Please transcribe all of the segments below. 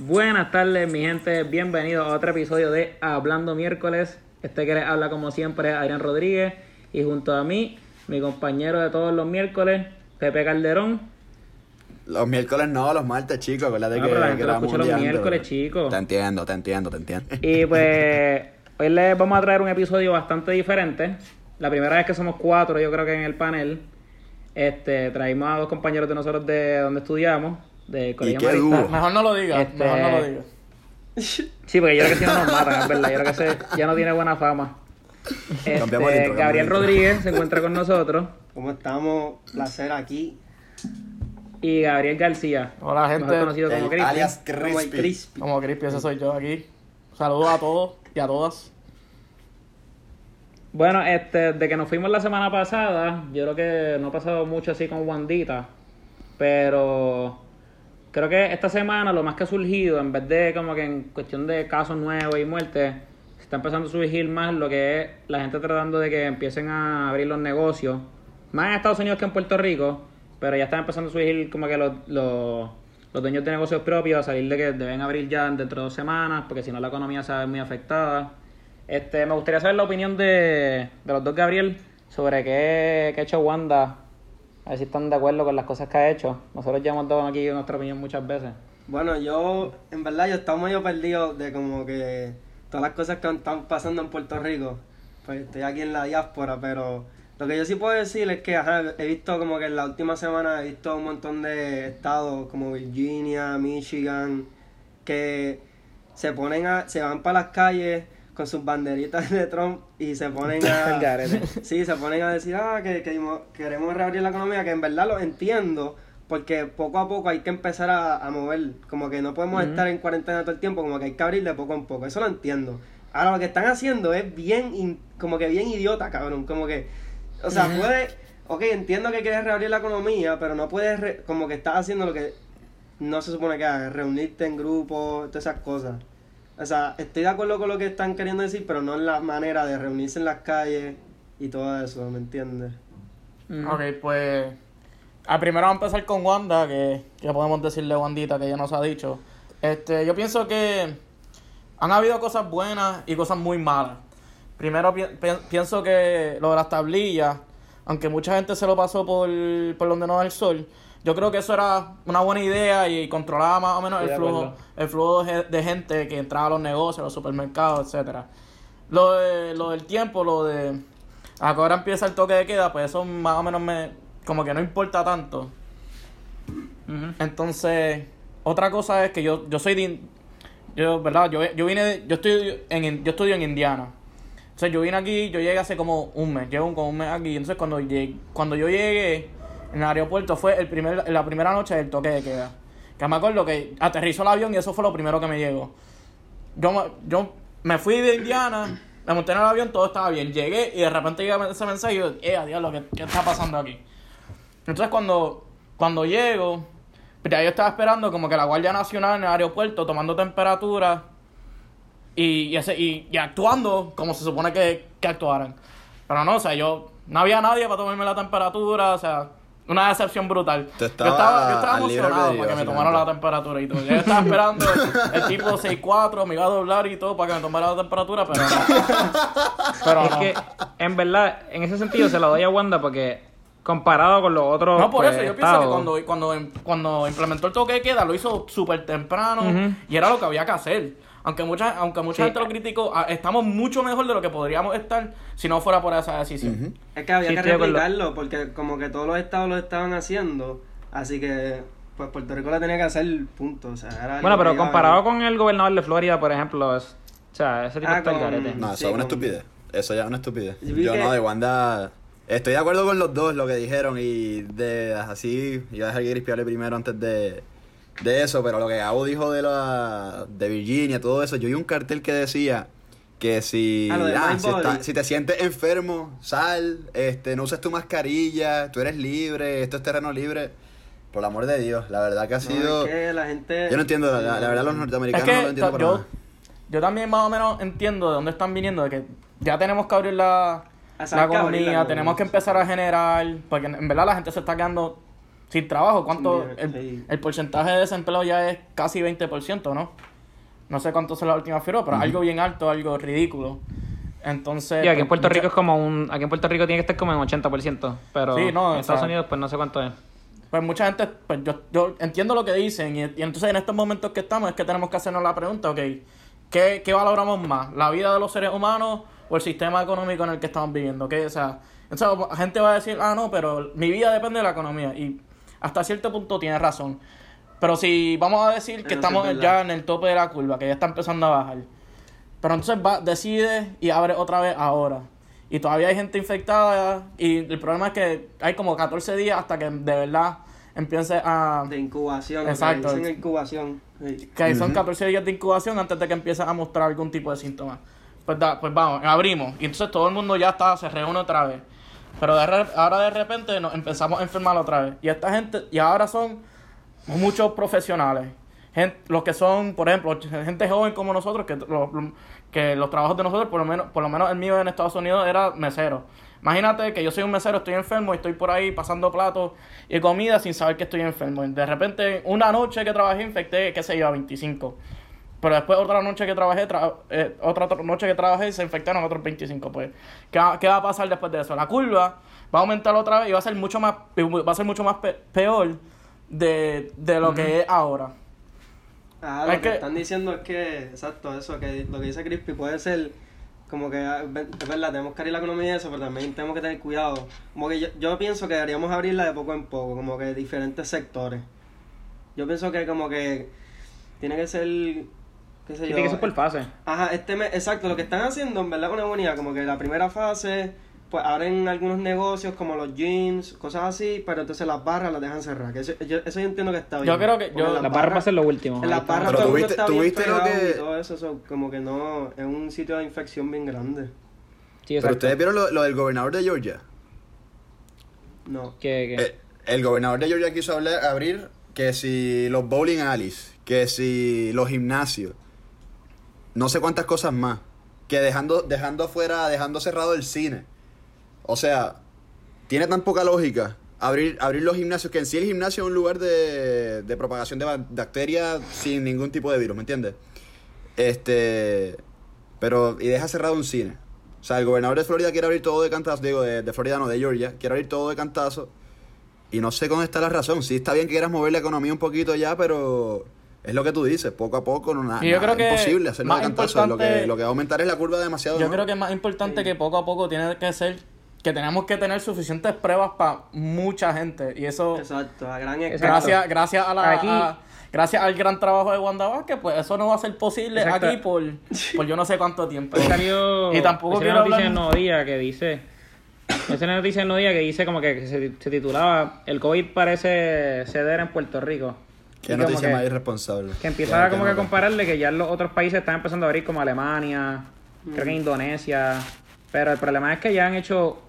Buenas tardes, mi gente. Bienvenidos a otro episodio de Hablando Miércoles. Este que les habla, como siempre, es Adrián Rodríguez. Y junto a mí, mi compañero de todos los miércoles, Pepe Calderón. Los miércoles no, los martes, chicos. Acuérdate No, que, pero la gente que lo vamos escucha los miércoles, chicos. Te entiendo, te entiendo, te entiendo. Y pues, hoy les vamos a traer un episodio bastante diferente. La primera vez que somos cuatro, yo creo que en el panel. Este, traímos a dos compañeros de nosotros de donde estudiamos, de Colegio qué Marista. dúo. Mejor no lo digas, Este- mejor no lo digas. Sí, porque yo creo que si no nos matan, es verdad. Yo creo que ese ya no tiene buena fama. Este, intro, Gabriel. Rodríguez se encuentra con nosotros. ¿Cómo estamos? Placer aquí. Y Gabriel García, Hola, gente. mejor conocido como Cristian. alias Como Crispy. crispy. Como Crispy, ese soy yo aquí. Saludos a todos y a todas. Bueno, este, de que nos fuimos la semana pasada, yo creo que no ha pasado mucho así con Wandita, pero creo que esta semana lo más que ha surgido, en vez de como que en cuestión de casos nuevos y muertes, se está empezando a surgir más lo que es la gente tratando de que empiecen a abrir los negocios, más en Estados Unidos que en Puerto Rico, pero ya están empezando a surgir como que los, los, dueños de negocios propios a salir de que deben abrir ya dentro de dos semanas, porque si no la economía se ve muy afectada. Este, me gustaría saber la opinión de, de los dos Gabriel sobre qué, qué ha hecho Wanda. A ver si están de acuerdo con las cosas que ha hecho. Nosotros ya hemos dado aquí nuestra opinión muchas veces. Bueno, yo, en verdad, yo estaba medio perdido de como que todas las cosas que están pasando en Puerto Rico. Pues estoy aquí en la diáspora, pero lo que yo sí puedo decir es que ajá, he visto como que en la última semana he visto un montón de estados como Virginia, Michigan, que se ponen a, se van para las calles con sus banderitas de Trump y se ponen a. Sí, se ponen a decir, ah, que, que mo- queremos reabrir la economía, que en verdad lo entiendo, porque poco a poco hay que empezar a, a mover, como que no podemos estar en cuarentena todo el tiempo, como que hay que abrir de poco en poco, eso lo entiendo. Ahora lo que están haciendo es bien, in- como que bien idiota, cabrón, como que, o sea, puede, ok, entiendo que quieres reabrir la economía, pero no puedes, re- como que estás haciendo lo que no se supone que hagas, reunirte en grupos, todas esas cosas. O sea, estoy de acuerdo con lo que están queriendo decir, pero no en la manera de reunirse en las calles y todo eso, ¿me entiendes? Ujú. Ok, pues. Al primero vamos a empezar con Wanda, que, que podemos decirle Wandita, que ella nos ha dicho. Este, yo pienso que han habido cosas buenas y cosas muy malas. Primero pi- pi- pienso que lo de las tablillas, aunque mucha gente se lo pasó por, por donde no da el sol, yo creo que eso era una buena idea y controlaba más o menos el flujo, el flujo de, ge- de gente que entraba a los negocios, a los supermercados, etcétera. Lo, de, lo del tiempo, lo de ahora empieza el toque de queda, pues eso más o menos me como que no importa tanto. Entonces, otra cosa es que yo, yo soy de, yo, ¿verdad? Yo, yo vine, de- yo estoy en, yo estudio en Indiana. Entonces yo vine aquí, yo llegué hace como un mes, llevo como un mes aquí. Entonces cuando llegué, cuando yo llegué en el aeropuerto fue el primer, la primera noche del toque de queda. Que me acuerdo que aterrizó el avión y eso fue lo primero que me llegó. Yo, yo me fui de Indiana, me monté en el avión, todo estaba bien. Llegué y de repente llega ese mensaje y yo, eh, diablo, ¿qué, ¿qué está pasando aquí? Entonces cuando, cuando llego, pues ya yo estaba esperando como que la Guardia Nacional en el aeropuerto tomando temperatura y, y, ese- y- y actuando como se supone que, que actuaran. Pero no, o sea, yo no había nadie para tomarme la temperatura, o sea, una decepción brutal. Yo estaba, yo estaba emocionado albedrío, para que me tomaran la temperatura y todo. Yo estaba esperando el tipo 6'4, me iba a doblar y todo para que me tomara la temperatura, pero no. Pero Es no. que, en verdad, en ese sentido se lo doy a Wanda porque comparado con los otros No, por pues, eso yo pienso que cuando, cuando, cuando implementó el toque de queda lo hizo súper temprano y era lo que había que hacer. Aunque mucha, aunque mucha Sí. gente lo criticó, ah, estamos mucho mejor de lo que podríamos estar si no fuera por esa decisión. Es que había Sí, que replicarlo, porque como que todos los estados lo estaban haciendo, así que pues Puerto Rico le tenía que hacer punto, o sea, era Bueno, pero comparado con el gobernador de Florida, por ejemplo, es, o sea, ese tipo Ah, está el con- garete. No, eso Sí, es una con- estupidez. Eso ya es una estupidez. Yo vi Yo que- no, de Wanda. Estoy de acuerdo con los dos, lo que dijeron. Y de así, iba a dejar que hable primero antes de, de eso. Pero lo que Gabo dijo de la de Virginia, todo eso. Yo vi un cartel que decía que si, Ah, ah, si, Body. está- si te sientes enfermo, sal, este, no uses tu mascarilla, tú eres libre, esto es terreno libre. Por el amor de Dios, la verdad que ha No, sido. es que la gente... Yo no entiendo, la, la verdad los Es norteamericanos que no lo entiendo para yo, nada. yo también más o menos entiendo de dónde están viniendo, de que ya tenemos que abrir la, economía, tenemos que empezar a generar, porque en verdad la gente se está quedando sin trabajo. ¿Cuánto? Mira, El, sí. el porcentaje de desempleo ya es casi 20%, ¿no? No sé cuánto es la última firma, pero algo bien alto, algo ridículo. Entonces. Y aquí en pues, Puerto Rico es como un. Aquí en Puerto Rico tiene que estar como en 80%. Pero Sí, no, en o Estados sea- Unidos, pues no sé cuánto es. Pues mucha gente, pues yo, yo entiendo lo que dicen y, y entonces en estos momentos que estamos es que tenemos que hacernos la pregunta, ok, ¿qué, qué valoramos más? ¿La vida de los seres humanos o el sistema económico en el que estamos viviendo? ¿ok? O sea, entonces la gente va a decir, ah, no, pero mi vida depende de la economía y hasta cierto punto tiene razón. Pero si vamos a decir que es estamos ya en el tope de la curva, que ya está empezando a bajar, pero entonces va, decide y abre otra vez ahora. Y todavía hay gente infectada y el problema es que hay como 14 días hasta que de verdad empiece a... De incubación. Exacto. Dicen incubación. Sí. Que son 14 días de incubación antes de que empiece a mostrar algún tipo de síntomas. Pues, da- pues vamos, abrimos. Y entonces todo el mundo ya está, se reúne otra vez. Pero de ahora de repente nos empezamos a enfermar otra vez. Y esta gente, y ahora son muchos profesionales. Gen- los que son, por ejemplo, gente joven como nosotros, que, los, que los trabajos de nosotros, por lo menos, por lo menos el mío en Estados Unidos era mesero. Imagínate que yo soy un mesero, estoy enfermo y estoy por ahí pasando platos y comida sin saber que estoy enfermo. De repente, una noche que trabajé, infecté, qué sé yo, a 25. Pero después otra noche que trabajé, tra- eh, otra, otra noche que trabajé, se infectaron otros 25. Pues, ¿qué, va- qué va a pasar después de eso? La curva va a aumentar otra vez y va a ser mucho más, va a ser mucho más pe- peor de, de lo que es ahora. Ah, lo Es que, que- están diciendo es que, exacto, eso, que lo que dice Crispy puede ser como que, ah, es verdad, tenemos que abrir la economía y eso, pero también tenemos que tener cuidado. Como que yo, yo pienso que deberíamos abrirla de poco en poco, como que diferentes sectores. Yo pienso que como que tiene que ser, qué sé yo. tiene que ser por fase. Ajá, este mes, exacto, lo que están haciendo en verdad con una buena como que la primera fase, pues abren algunos negocios como los gyms, cosas así, pero entonces las barras las dejan cerrar, que eso yo, eso yo entiendo que está bien. Yo creo que- yo- Las barras va a ser lo último. en las barras Pero todo tuviste- bien tuviste lo que- y todo eso, eso, como que no, es un sitio de infección bien grande. Sí, Pero ustedes vieron lo, lo del gobernador de Georgia. No. Que, que- Eh, el gobernador de Georgia quiso hablar- abrir que si los bowling alleys, que si los gimnasios, no sé cuántas cosas más, que dejando, dejando afuera, dejando cerrado el cine. O sea, tiene tan poca lógica abrir, abrir los gimnasios, que en sí el gimnasio es un lugar de, de propagación de ba- bacterias sin ningún tipo de virus, ¿me entiendes? Este, pero, y deja cerrado un cine. O sea, el gobernador de Florida quiere abrir todo de cantazo, digo, de, de Florida no, de Georgia, quiere abrir todo de cantazo. Y no sé dónde está la razón. Sí, está bien que quieras mover la economía un poquito ya, pero es lo que tú dices, poco a poco, no nada, Y yo creo que es imposible hacerlo de más cantazo. Lo que, lo que va a aumentar es la curva demasiado. Yo ¿no? creo que es más importante Sí. que poco a poco tiene que ser que tenemos que tener suficientes pruebas para mucha gente. Y eso, Exacto, a gran Exacto. escala. gracias, gracias a la Aquí- a- gracias al gran trabajo de Wanda Vázquez, pues eso no va a ser posible Exacto. aquí por, por yo no sé cuánto tiempo. Salió Y tampoco quiero una noticia hablar- en Nuevo Día que dice esa es una noticia en Nuevo Día que dice como que se, se titulaba el COVID parece ceder en Puerto Rico Qué noticia que- más irresponsable. que empieza Qué- como que a nota. compararle que ya los otros países están empezando a abrir como Alemania creo que Indonesia pero el problema es que ya han hecho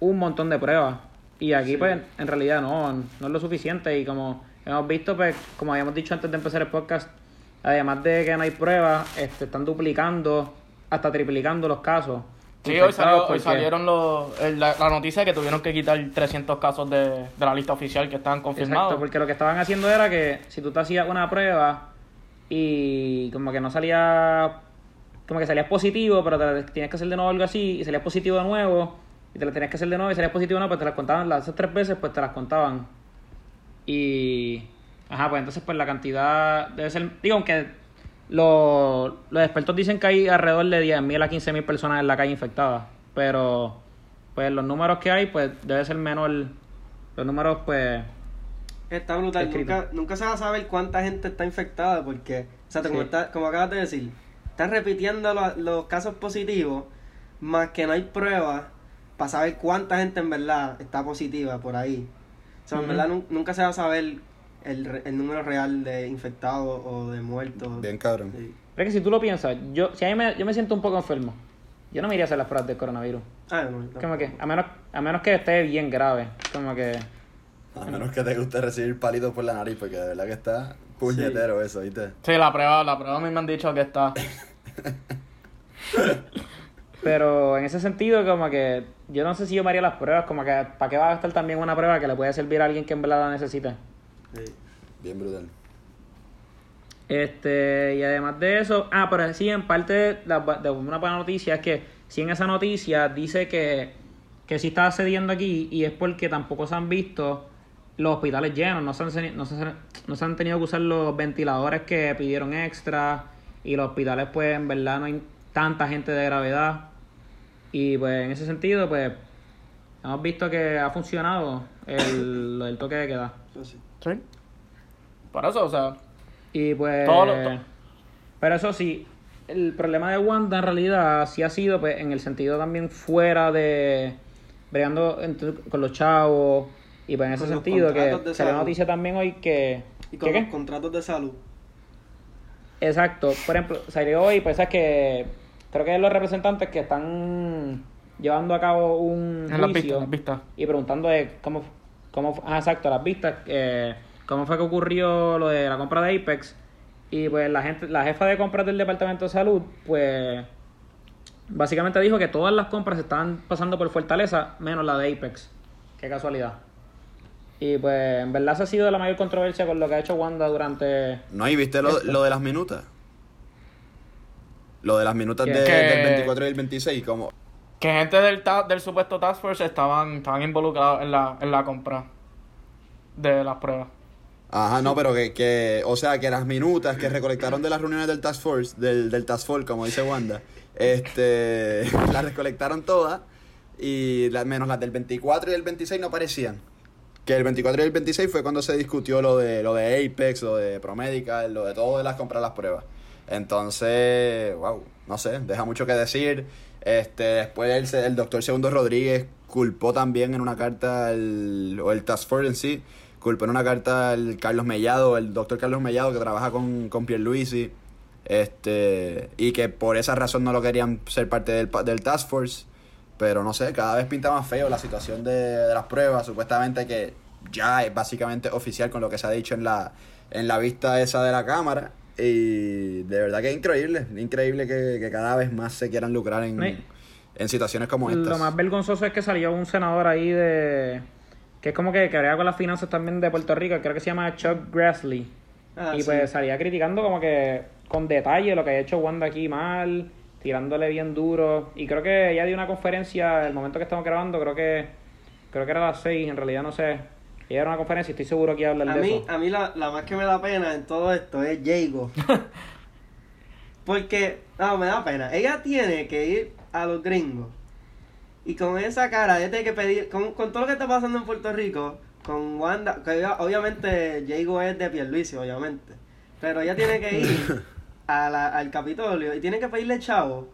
un montón de pruebas. Y aquí pues en realidad no no es lo suficiente. Y como hemos visto pues como habíamos dicho antes de empezar el podcast además de que no hay pruebas este, están duplicando hasta triplicando los casos Sí, hoy, salió- hoy salieron los, el- la, la noticia de que tuvieron que quitar 300 casos de, de la lista oficial que estaban confirmados. Exacto, porque lo que estaban haciendo era que si tú te hacías una prueba y como que no salía, como que salías positivo, pero te tenías que hacer de nuevo algo así, y salías positivo de nuevo, y te la tenías que hacer de nuevo y salías positivo de nuevo, pues te las contaban, las esas tres veces, pues te las contaban. Y, ajá, pues entonces pues la cantidad debe ser, digo, aunque los, los expertos dicen que hay alrededor de 10.000 a 15.000 personas en la calle infectadas, pero pues los números que hay, pues debe ser menor, los números pues... Está brutal. Nunca, nunca se va a saber cuánta gente está infectada porque, o sea, como, Sí. está- como acabas de decir, están repitiendo lo- los casos positivos, más que no hay pruebas para saber cuánta gente en verdad está positiva por ahí. O sea, en verdad nun- nunca se va a saber el, re- el número real de infectados o de muertos. Bien cabrón. Sí. Pero es que si tú lo piensas, yo, si a mí me, yo me siento un poco enfermo, yo no me iría a hacer las pruebas del coronavirus. Ah, no, no. Como que, a menos, a menos que esté bien grave. Como que. A menos que te guste recibir palitos por la nariz, porque de verdad que está puñetero eso, ¿viste? Sí, la prueba, la prueba a mí me han dicho que está. Pero en ese sentido, como que yo no sé si yo me haría las pruebas, como que para qué va a gastar también una prueba que le puede servir a alguien que en verdad la necesite. Sí. Bien brutal. Este, y además de eso, ah, pero sí, en parte, la- de una buena noticia es que sí en esa noticia dice que, que sí está cediendo aquí y es porque tampoco se han visto los hospitales llenos, no se han, no se, no se han tenido que usar los ventiladores que pidieron extra y los hospitales pues en verdad no hay tanta gente de gravedad y pues en ese sentido pues hemos visto que ha funcionado el, lo del toque de queda. Eso sí. Por eso, o sea, Y pues. Todo lo- to- Pero eso sí, el problema de Wanda en realidad sí ha sido, pues, en el sentido también fuera de. bregando entre- con los chavos. Y pues en ese sentido, que salió salud. noticia también hoy que. Y con ¿que los qué? contratos de salud. Exacto. Por ejemplo, salió hoy, pues es que. Creo que los representantes que están llevando a cabo un juicio en las vistas. y preguntando de cómo, cómo ah, exacto, las vistas, eh, cómo fue que ocurrió lo de la compra de Apex. Y pues la gente, la jefa de compras del Departamento de Salud, pues básicamente dijo que todas las compras estaban pasando por Fortaleza, menos la de Apex. Qué casualidad. Y pues en verdad esa ha sido la mayor controversia con lo que ha hecho Wanda durante... No, y viste lo, lo de las minutas. Lo de las minutas de- Que- del 24 y el 26, como. Que gente del, del supuesto Task Force estaban, estaban involucrados en la, en la compra de las pruebas. Ajá, no, pero que, que, o sea, que las minutas que recolectaron de las reuniones del Task Force, del, del Task Force, como dice Wanda, este, las recolectaron todas y la- menos las del 24 y el 26 no aparecían. Que el 24 y el 26 fue cuando se discutió lo de lo de Apex, lo de Promedical, lo de todo de las compras las pruebas. Entonces, wow, no sé, deja mucho que decir. Este, después el, el doctor Segundo Rodríguez culpó también en una carta, el, o el Task Force en sí, culpó en una carta al Carlos Mellado, el doctor Carlos Mellado que trabaja con, con Pierluisi, este, y que por esa razón no lo querían ser parte del, del Task Force. Pero no sé, cada vez pinta más feo la situación de, de las pruebas. Supuestamente que ya es básicamente oficial con lo que se ha dicho en la, en la vista esa de la cámara. Y de verdad que es increíble, increíble que, que cada vez más se quieran lucrar en, Sí. en situaciones como estas. Lo más vergonzoso es que salió un senador ahí de... Que es como que quería con las finanzas también de Puerto Rico, creo que se llama Chuck Grassley. Ah, y sí. pues salía criticando como que con detalle lo que ha hecho Wanda aquí mal, tirándole bien duro. Y creo que ella dio una conferencia el momento que estamos grabando, creo que creo que era a las 6, en realidad no sé. Ella era una conferencia y estoy seguro que iba a hablar A de mí, eso. a mí la, la más que me da pena en todo esto es Jago. Porque, no, me da pena. Ella tiene que ir a los gringos. Y con esa cara, ella tiene que pedir, con, con todo lo que está pasando en Puerto Rico, con Wanda, que ella- obviamente Jago es de Pierluisi, obviamente. Pero ella tiene que ir a la- al Capitolio y tiene que pedirle chavo.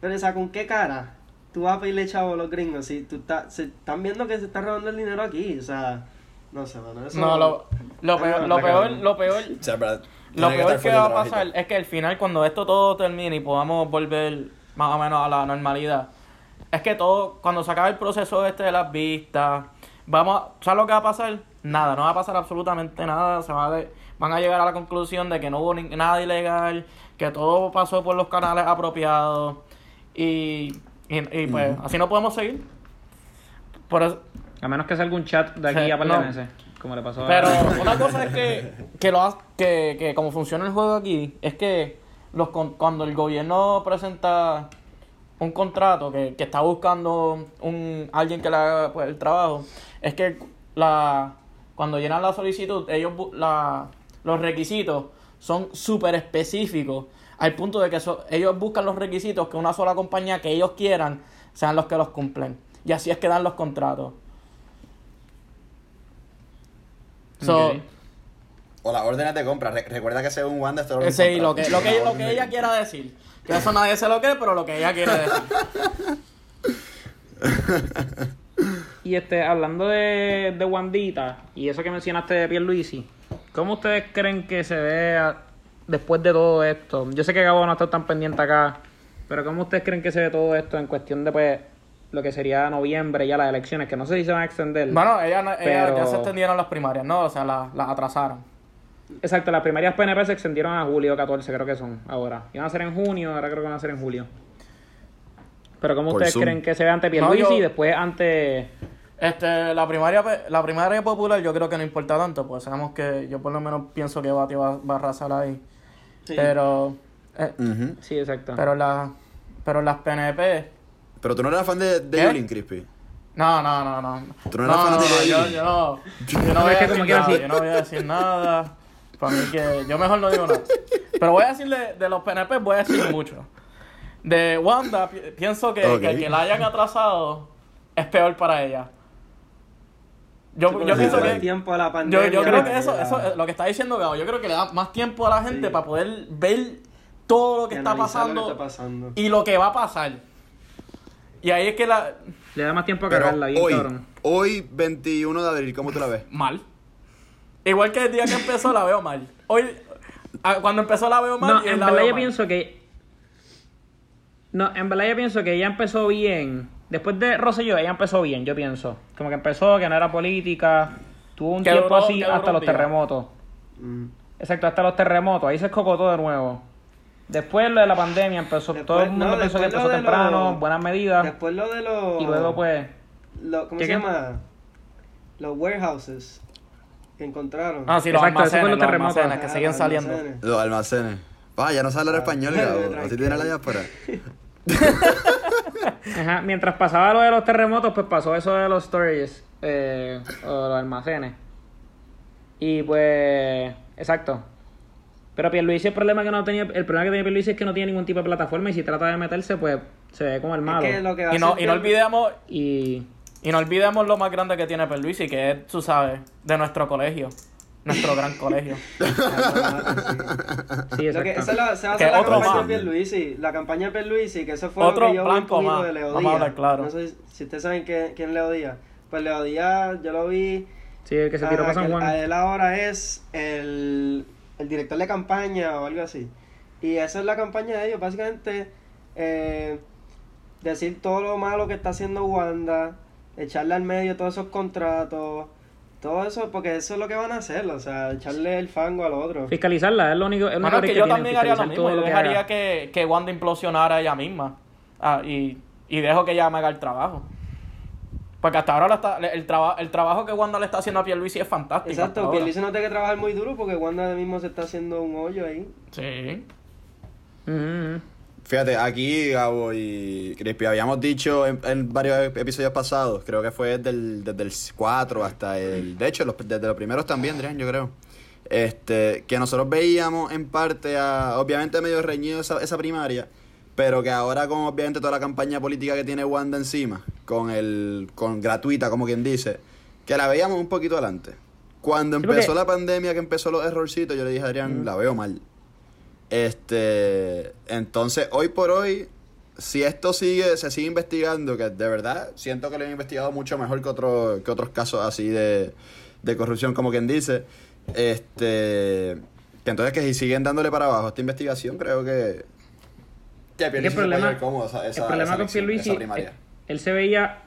Pero, o sea, ¿con qué cara tú vas a pedirle chavo a los gringos si tú estás, se están viendo que se está robando el dinero aquí? O sea, no sé, mano. Eso No, lo, lo peor, no, lo peor, lo peor, O sea, pero lo peor que va a pasar es que al final cuando esto todo termine y podamos volver más o menos a la normalidad, es que todo, cuando se acabe el proceso este de las vistas, vamos, a- ¿sabes lo que va a pasar? Nada, no va a pasar absolutamente nada, se va a de- van a llegar a la conclusión de que no hubo ni- nada ilegal, que todo pasó por los canales apropiados y, y, y, pues así no podemos seguir. Por eso, A menos que salga un chat de aquí Sí, a par de no. meses, como le pasó Pero a... una cosa es que, que, lo, ha- que, que como funciona el juego aquí, es que los con- cuando el gobierno presenta un contrato que, que está buscando un alguien que le haga pues, el trabajo, es que la cuando llenan la solicitud, ellos la, los requisitos son súper específicos, al punto de que so- ellos buscan los requisitos que una sola compañía que ellos quieran sean los que los cumplen. Y así es que dan los contratos. So. O las órdenes de compra. Re- recuerda que según Wanda esto es Sí, lo que, lo que, lo que ella quiera decir. Que eso nadie se lo cree, pero lo que ella quiere decir. Y este, hablando de, de Wandita y eso que mencionaste de Pierluisi, ¿cómo ustedes creen que se ve después de todo esto? Yo sé que Gabo no está tan pendiente acá, pero ¿cómo ustedes creen que se ve todo esto en cuestión de pues lo que sería noviembre ya las elecciones? Que no sé si se van a extender. Bueno, ella, no- ella Pero- ya se extendieron las primarias, ¿no? O sea, las, las atrasaron. Exacto, las primarias PNP se extendieron a julio 14, creo que son ahora. Iban a ser en junio, ahora creo que van a ser en julio. Pero ¿cómo Por ustedes Zoom. creen que se ve ante No, Pierluisi yo- y después ante... Este, la primaria, la primaria popular yo creo que no importa tanto, pues sabemos que yo por lo menos pienso que Bati va, va a arrasar ahí. Sí. Pero, eh. Sí, exacto. pero, la, pero las PNP, Pero tú no eras fan de, de Crispy. no, no, no, no. Tú no eras no, no, de yo, no, yo no voy a decir nada, yo no voy a decir nada. Para mí que yo mejor no digo nada. Pero voy a decirle de los PNP, voy a decir mucho. De Wanda, pi- pienso que, Ok. que, que la hayan atrasado es peor para ella. Yo, yo pienso que tiempo a la yo, pandemia. yo creo que eso, eso es lo que está diciendo Gabo. Yo creo que le da más tiempo a la gente Sí. para poder ver todo lo que está pasando, lo que está pasando. y lo que va a pasar. Y ahí es que la. Le da más tiempo a Pero cagarla, bien hoy, cabrón. hoy 21 de abril, ¿cómo tú la ves? Mal. Igual que el día que empezó la veo mal. Hoy. Cuando empezó la veo mal. No, y en verdad yo mal. pienso que... No, en verdad yo pienso que ella empezó bien. Después de Rosselló, ella empezó bien, yo pienso. Como que empezó, que no era política. Tuvo un tiempo duró- así hasta los día. terremotos. Mm. Exacto, hasta los terremotos. Ahí se escocotó de nuevo. Después lo de la pandemia empezó. Después- todo el mundo no, pensó que empezó lo temprano, los- buenas medidas. Después lo de los. Y luego pues... lo- ¿Cómo ¿Qué, se qué? llama? Los warehouses que encontraron. Ah, sí, los Exacto, almacenes, los los terremotos. almacenes que Ah, siguen los saliendo. almacenes. Los almacenes. Ah, ya no sabe hablar español, Ah, Gabo. Así tiene la diáspora. Ajá, mientras pasaba lo de los terremotos, pues pasó eso de los storages, eh, o los almacenes. Y pues, exacto. Pero Pierluisi el problema que no tenía, el problema que tenía Pierluisi es que no tiene ningún tipo de plataforma y si trata de meterse, pues se ve como el malo. Es que lo que va Y no, y no olvidemos. Y Y no olvidemos lo más grande que tiene Perluisi, que es, tú sabes, de nuestro colegio. Nuestro gran colegio. sí, Lo que, esa la, se va a Que hacer la otro campaña más. de Pierluisi. La campaña de Pierluisi, que eso fue Otro lo que yo vi un blanco poquito más. de Leo Vamos a Díaz. hablar claro. No sé si- si ustedes saben quién es Leo Díaz. Pues Leo Díaz, yo lo vi... Sí, el que se tiró ah, para San Juan. a él ahora es el, el director de campaña o algo así. Y esa es la campaña de ellos, básicamente eh, decir todo lo malo que está haciendo Wanda, echarle al medio todos esos contratos, todo eso, porque eso es lo que van a hacer, o sea, echarle el fango al otro. Fiscalizarla, es lo único, es lo Bueno, es que que yo tienen, también haría lo mismo. Yo lo dejaría que, que Wanda implosionara ella misma. Ah, y, y dejo que ella me haga el trabajo. Porque hasta ahora está- el, traba- el trabajo que Wanda le está haciendo a Pierluisi es fantástico. Exacto. Pierluisi no tiene que trabajar muy duro porque Wanda mismo se está haciendo un hoyo ahí. Sí. Ujú, ujú. Fíjate, aquí Gabo y Crispy habíamos dicho en, en varios ep- episodios pasados, creo que fue desde el, desde el 4 hasta el... De hecho, los- desde los primeros también, Adrián, yo creo. Este, que nosotros veíamos en parte a, obviamente medio reñido esa, esa primaria, pero que ahora con obviamente toda la campaña política que tiene Wanda encima, con el, con gratuita como quien dice, que la veíamos un poquito adelante. Cuando empezó la pandemia, que empezó los errorcitos, yo le dije a Adrián, la veo mal. Este, entonces, hoy por hoy, si esto sigue, se sigue investigando, que de verdad siento que lo han investigado mucho mejor que, otro, que otros casos así de, de corrupción, como quien dice, este, que entonces que si siguen dándole para abajo a esta investigación, creo que... que el problema, cómodo esa- esa- el problema con Pierluisi es- él se veía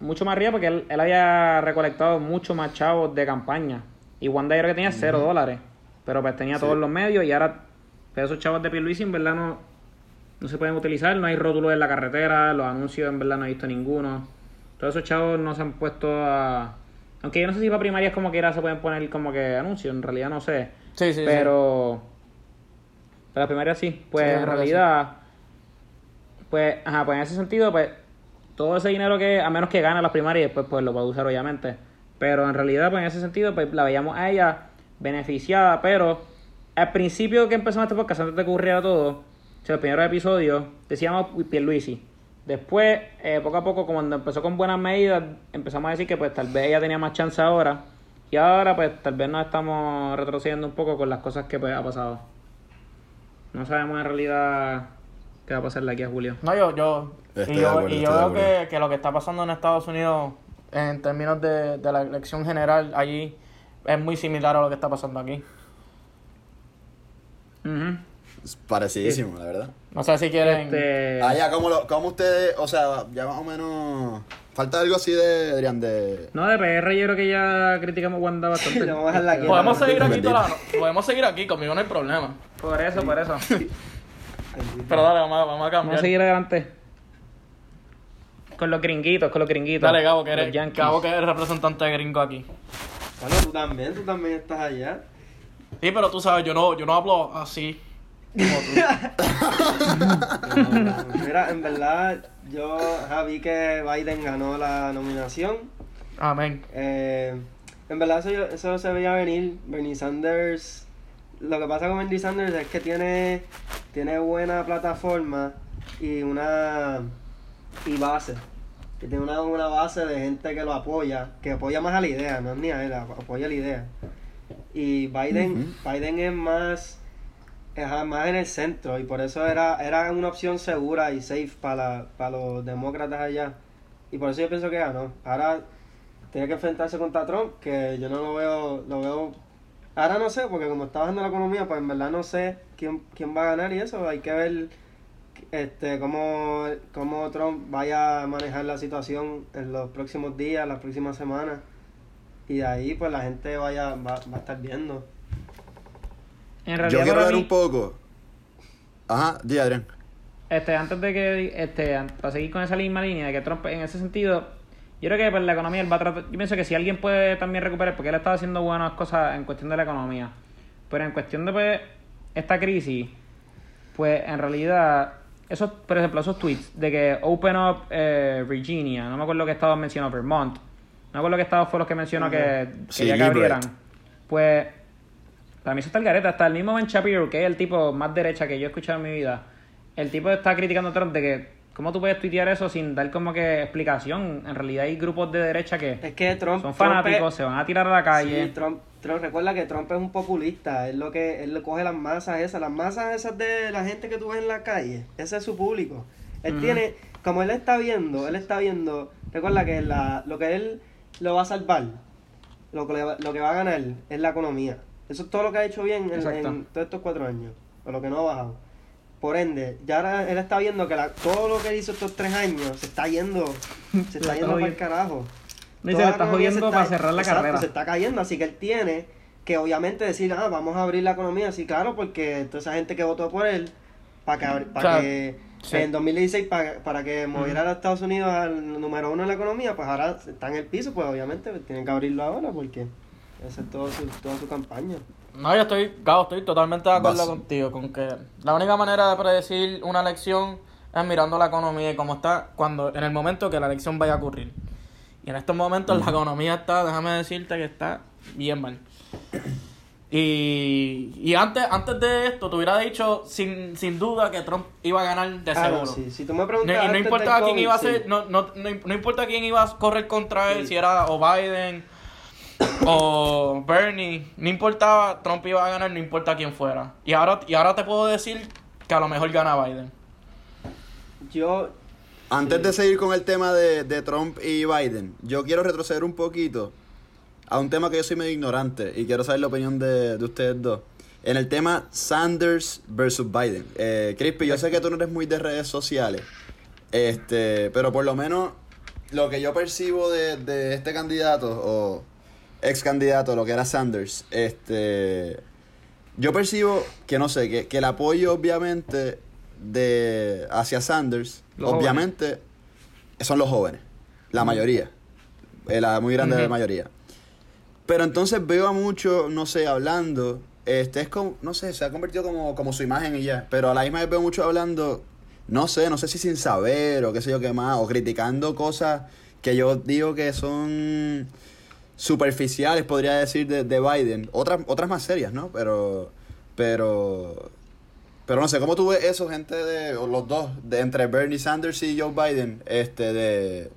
mucho más arriba porque él, él había recolectado mucho más chavos de campaña. Y Wanda yo creo que tenía cero dólares. Pero pues tenía todos los medios y ahora pues, esos chavos de Pierluisi en verdad no, no se pueden utilizar. No hay rótulos en la carretera, los anuncios en verdad no he visto ninguno. Todos esos chavos no se han puesto a... Aunque yo no sé si para primarias como quiera se pueden poner como que anuncios, en realidad no sé. Sí, sí, pero... Para las primarias sí. Pues Sí, en sí. realidad... Pues, ajá, pues en ese sentido, pues todo ese dinero que, a menos que gane las primarias, después pues lo va a usar obviamente. Pero en realidad, pues en ese sentido, pues la veíamos a ella beneficiada, pero al principio que empezamos este podcast, antes de que ocurriera todo, o sea, los primeros episodios, decíamos Pierluisi. Después, eh, poco a poco, cuando empezó con buenas medidas, empezamos a decir que pues tal vez ella tenía más chance ahora. Y ahora, pues tal vez nos estamos retrocediendo un poco con las cosas que pues ha pasado. No sabemos en realidad qué va a pasar de aquí a julio. No, yo, yo, Estoy y yo, acuerdo, y yo veo que, que lo que está pasando en Estados Unidos en términos de, de la elección general allí es muy similar a lo que está pasando aquí. Es parecidísimo, la verdad. No sé si quieren... Este, Ah, ya, ¿cómo, lo, ¿cómo ustedes, o sea, ya más o menos... Falta algo así de, Adrián, de... No, de PR yo creo que ya criticamos Wanda bastante. Aquí. Podemos no, seguir aquí toda la- Podemos seguir aquí, conmigo no hay problema. Por eso, por eso. Pero dale, vamos, a- vamos a cambiar. Vamos a seguir adelante. con los gringuitos, con los gringuitos. Dale, Gabo, que eres. Gabo, que eres representante de gringo aquí. Bueno, tú también, tú también estás allá. Sí, pero tú sabes, yo no, yo no hablo así como tú. Mira, en verdad, yo vi que Biden ganó la nominación. Amén. Eh, en verdad eso, eso se veía venir. Bernie Sanders, lo que pasa con Bernie Sanders es que tiene, tiene buena plataforma y una y base. Que tiene una, una base de gente que lo apoya, que apoya más a la idea, no es ni a él, ap- apoya la idea. Y Biden, Biden es más, ajá, más en el centro y por eso era, era una opción segura y safe para, para los demócratas allá. Y por eso yo pienso que ganó. Ahora tiene que enfrentarse contra Trump, que yo no lo veo, lo veo. Ahora no sé, porque como está bajando la economía, pues en verdad no sé quién, quién va a ganar y eso. Hay que ver este cómo, cómo Trump vaya a manejar la situación en los próximos días, las próximas semanas. Y de ahí pues la gente vaya, va, va a estar viendo. En Yo realidad, quiero para ver mí, un poco. Ajá, di Adrián. este, antes de que, este, para seguir con esa misma línea de que Trump, en ese sentido, yo creo que pues, la economía él va a tratar, yo pienso que si alguien puede también recuperar, porque él estaba haciendo buenas cosas en cuestión de la economía, pero en cuestión de pues, esta crisis, pues en realidad, esos, por ejemplo, esos tweets de que open up eh, Virginia, no me acuerdo que estaba mencionado, Vermont, no me acuerdo que estado fue los que mencionó que Sí, quería que abrieran, pues para mí eso está el gareta. Hasta el mismo Ben Shapiro, que es el tipo más derecha que yo he escuchado en mi vida. El tipo está criticando a Trump de que, ¿cómo tú puedes tuitear eso sin dar como que explicación? En realidad hay grupos de derecha que Es que Trump. son Trump fanáticos, es- se van a tirar a la calle. Sí, Trump, Trump, recuerda que Trump es un populista, es lo que él coge las masas esas, las masas esas de la gente que tú ves en la calle, ese es su público. Él tiene, como él está viendo, él está viendo, recuerda que la, lo que él lo va a salvar, lo que, le va- lo que va a ganar es la economía. Eso es todo lo que ha hecho bien en, en todos estos cuatro años, o lo que no ha bajado. Por ende, ya ahora él está viendo que la- todo lo que hizo estos tres años se está yendo, se está yendo para el carajo. Dice, Toda le está se jodiendo está- para cerrar la exacto, carrera. se está cayendo, así que él tiene que obviamente decir, ah, vamos a abrir la economía, sí, claro, porque toda esa gente que votó por él, para que, para Claro, que sí. en 2016, para, para que moviera a Estados Unidos al número uno en la economía, pues ahora está en el piso, pues obviamente tienen que abrirlo ahora, porque esa es todo su, toda su campaña. No, yo estoy, Gabo, estoy totalmente de acuerdo Vas. contigo con que la única manera de predecir una elección es mirando la economía y cómo está cuando en el momento que la elección vaya a ocurrir. Y en estos momentos la economía está, déjame decirte que está bien mal. Y, y antes, antes de esto te hubiera dicho sin, sin duda que Trump iba a ganar de Ah, no, seguro. sí, si tú me No, preguntas y no importaba quién COVID, iba a sí. ser, no, no, no, no importa quién iba a correr contra él, Sí. si era o Biden o Bernie, no importaba, Trump iba a ganar, no importa quién fuera. Y ahora, y ahora te puedo decir que a lo mejor gana Biden. Yo, Antes de seguir con el tema de, de Trump y Biden, yo quiero retroceder un poquito a un tema que yo soy medio ignorante y quiero saber la opinión de, de ustedes dos. En el tema Sanders versus Biden. Eh, Crispy, yo sé que tú no eres muy de redes sociales, este, pero por lo menos lo que yo percibo de, de este candidato o ex candidato, lo que era Sanders, este, yo percibo que no sé, que, que el apoyo obviamente de hacia Sanders, Los obviamente son los jóvenes, la mayoría, eh, la muy grande mayoría. Pero entonces veo a muchos, no sé, hablando, este es como, no sé, se ha convertido como, como su imagen y ya, pero a la misma vez veo muchos hablando, no sé, no sé si sin saber o qué sé yo qué más, o criticando cosas que yo digo que son superficiales, podría decir, de, de Biden. Otras, otras más serias, ¿no? Pero, pero, pero no sé, ¿cómo tú ves eso, gente de, o los dos, de entre Bernie Sanders y Joe Biden, este, de,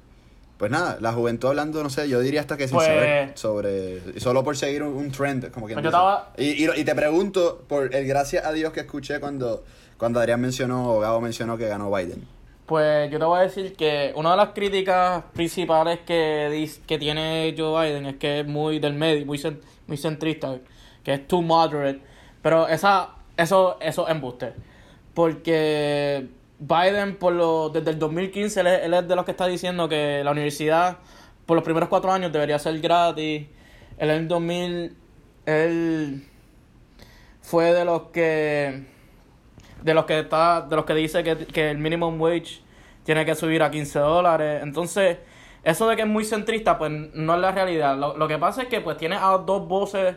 pues nada, la juventud hablando, no sé, yo diría hasta que sin Pues- saber sobre, solo por seguir un, un trend, como que Pues yo estaba- y, y, y te pregunto, por el gracias a Dios que escuché cuando, cuando Adrián mencionó, o Gabo mencionó que ganó Biden. Pues yo te voy a decir que una de las críticas principales que, que tiene Joe Biden es que es muy del medio, muy, cen- muy centrista, que es too moderate. Pero esa, eso, eso es embuste. Porque Biden, por lo, desde el 2015, él es, él es de los que está diciendo que la universidad por los primeros cuatro años debería ser gratis. Él en el 2000, él fue de los que de los que está de los que dice que, que el minimum wage tiene que subir a 15 dólares. Entonces, eso de que es muy centrista, pues no es la realidad. Lo, lo que pasa es que pues tiene a dos voces,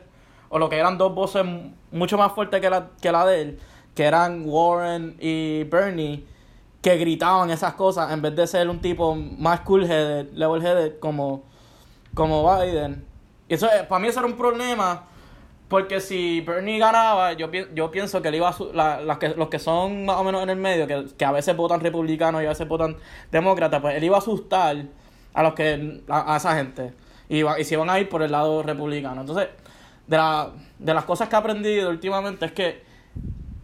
o lo que eran dos voces mucho más fuertes que la, que la de él, que eran Warren y Bernie, que gritaban esas cosas en vez de ser un tipo más cool-headed, level-headed como, como Biden. Y eso, para mí eso era un problema porque si Bernie ganaba, yo, yo pienso que, él iba a la, las que los que son más o menos en el medio, que, que, a veces votan republicanos y a veces votan demócratas, pues él iba a asustar a los que a, esa gente. Y, y se iban a ir por el lado republicano. Entonces, de, la, de las cosas que he aprendido últimamente es que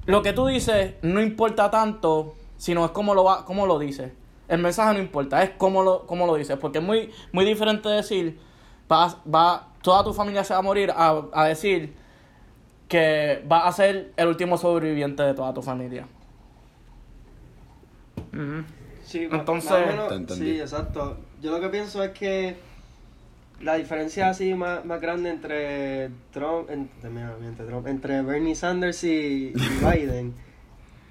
lo que tú dices no importa tanto, sino es cómo lo, va, cómo lo dices. El mensaje no importa, es cómo lo, cómo lo dices. Porque es muy, muy diferente decir, va, va toda tu familia se va a morir a, decir que va a ser el último sobreviviente de toda tu familia. Sí, entonces. sí, exacto. Yo lo que pienso es que la diferencia así más, grande entre Trump, entre, Bernie Sanders y, Biden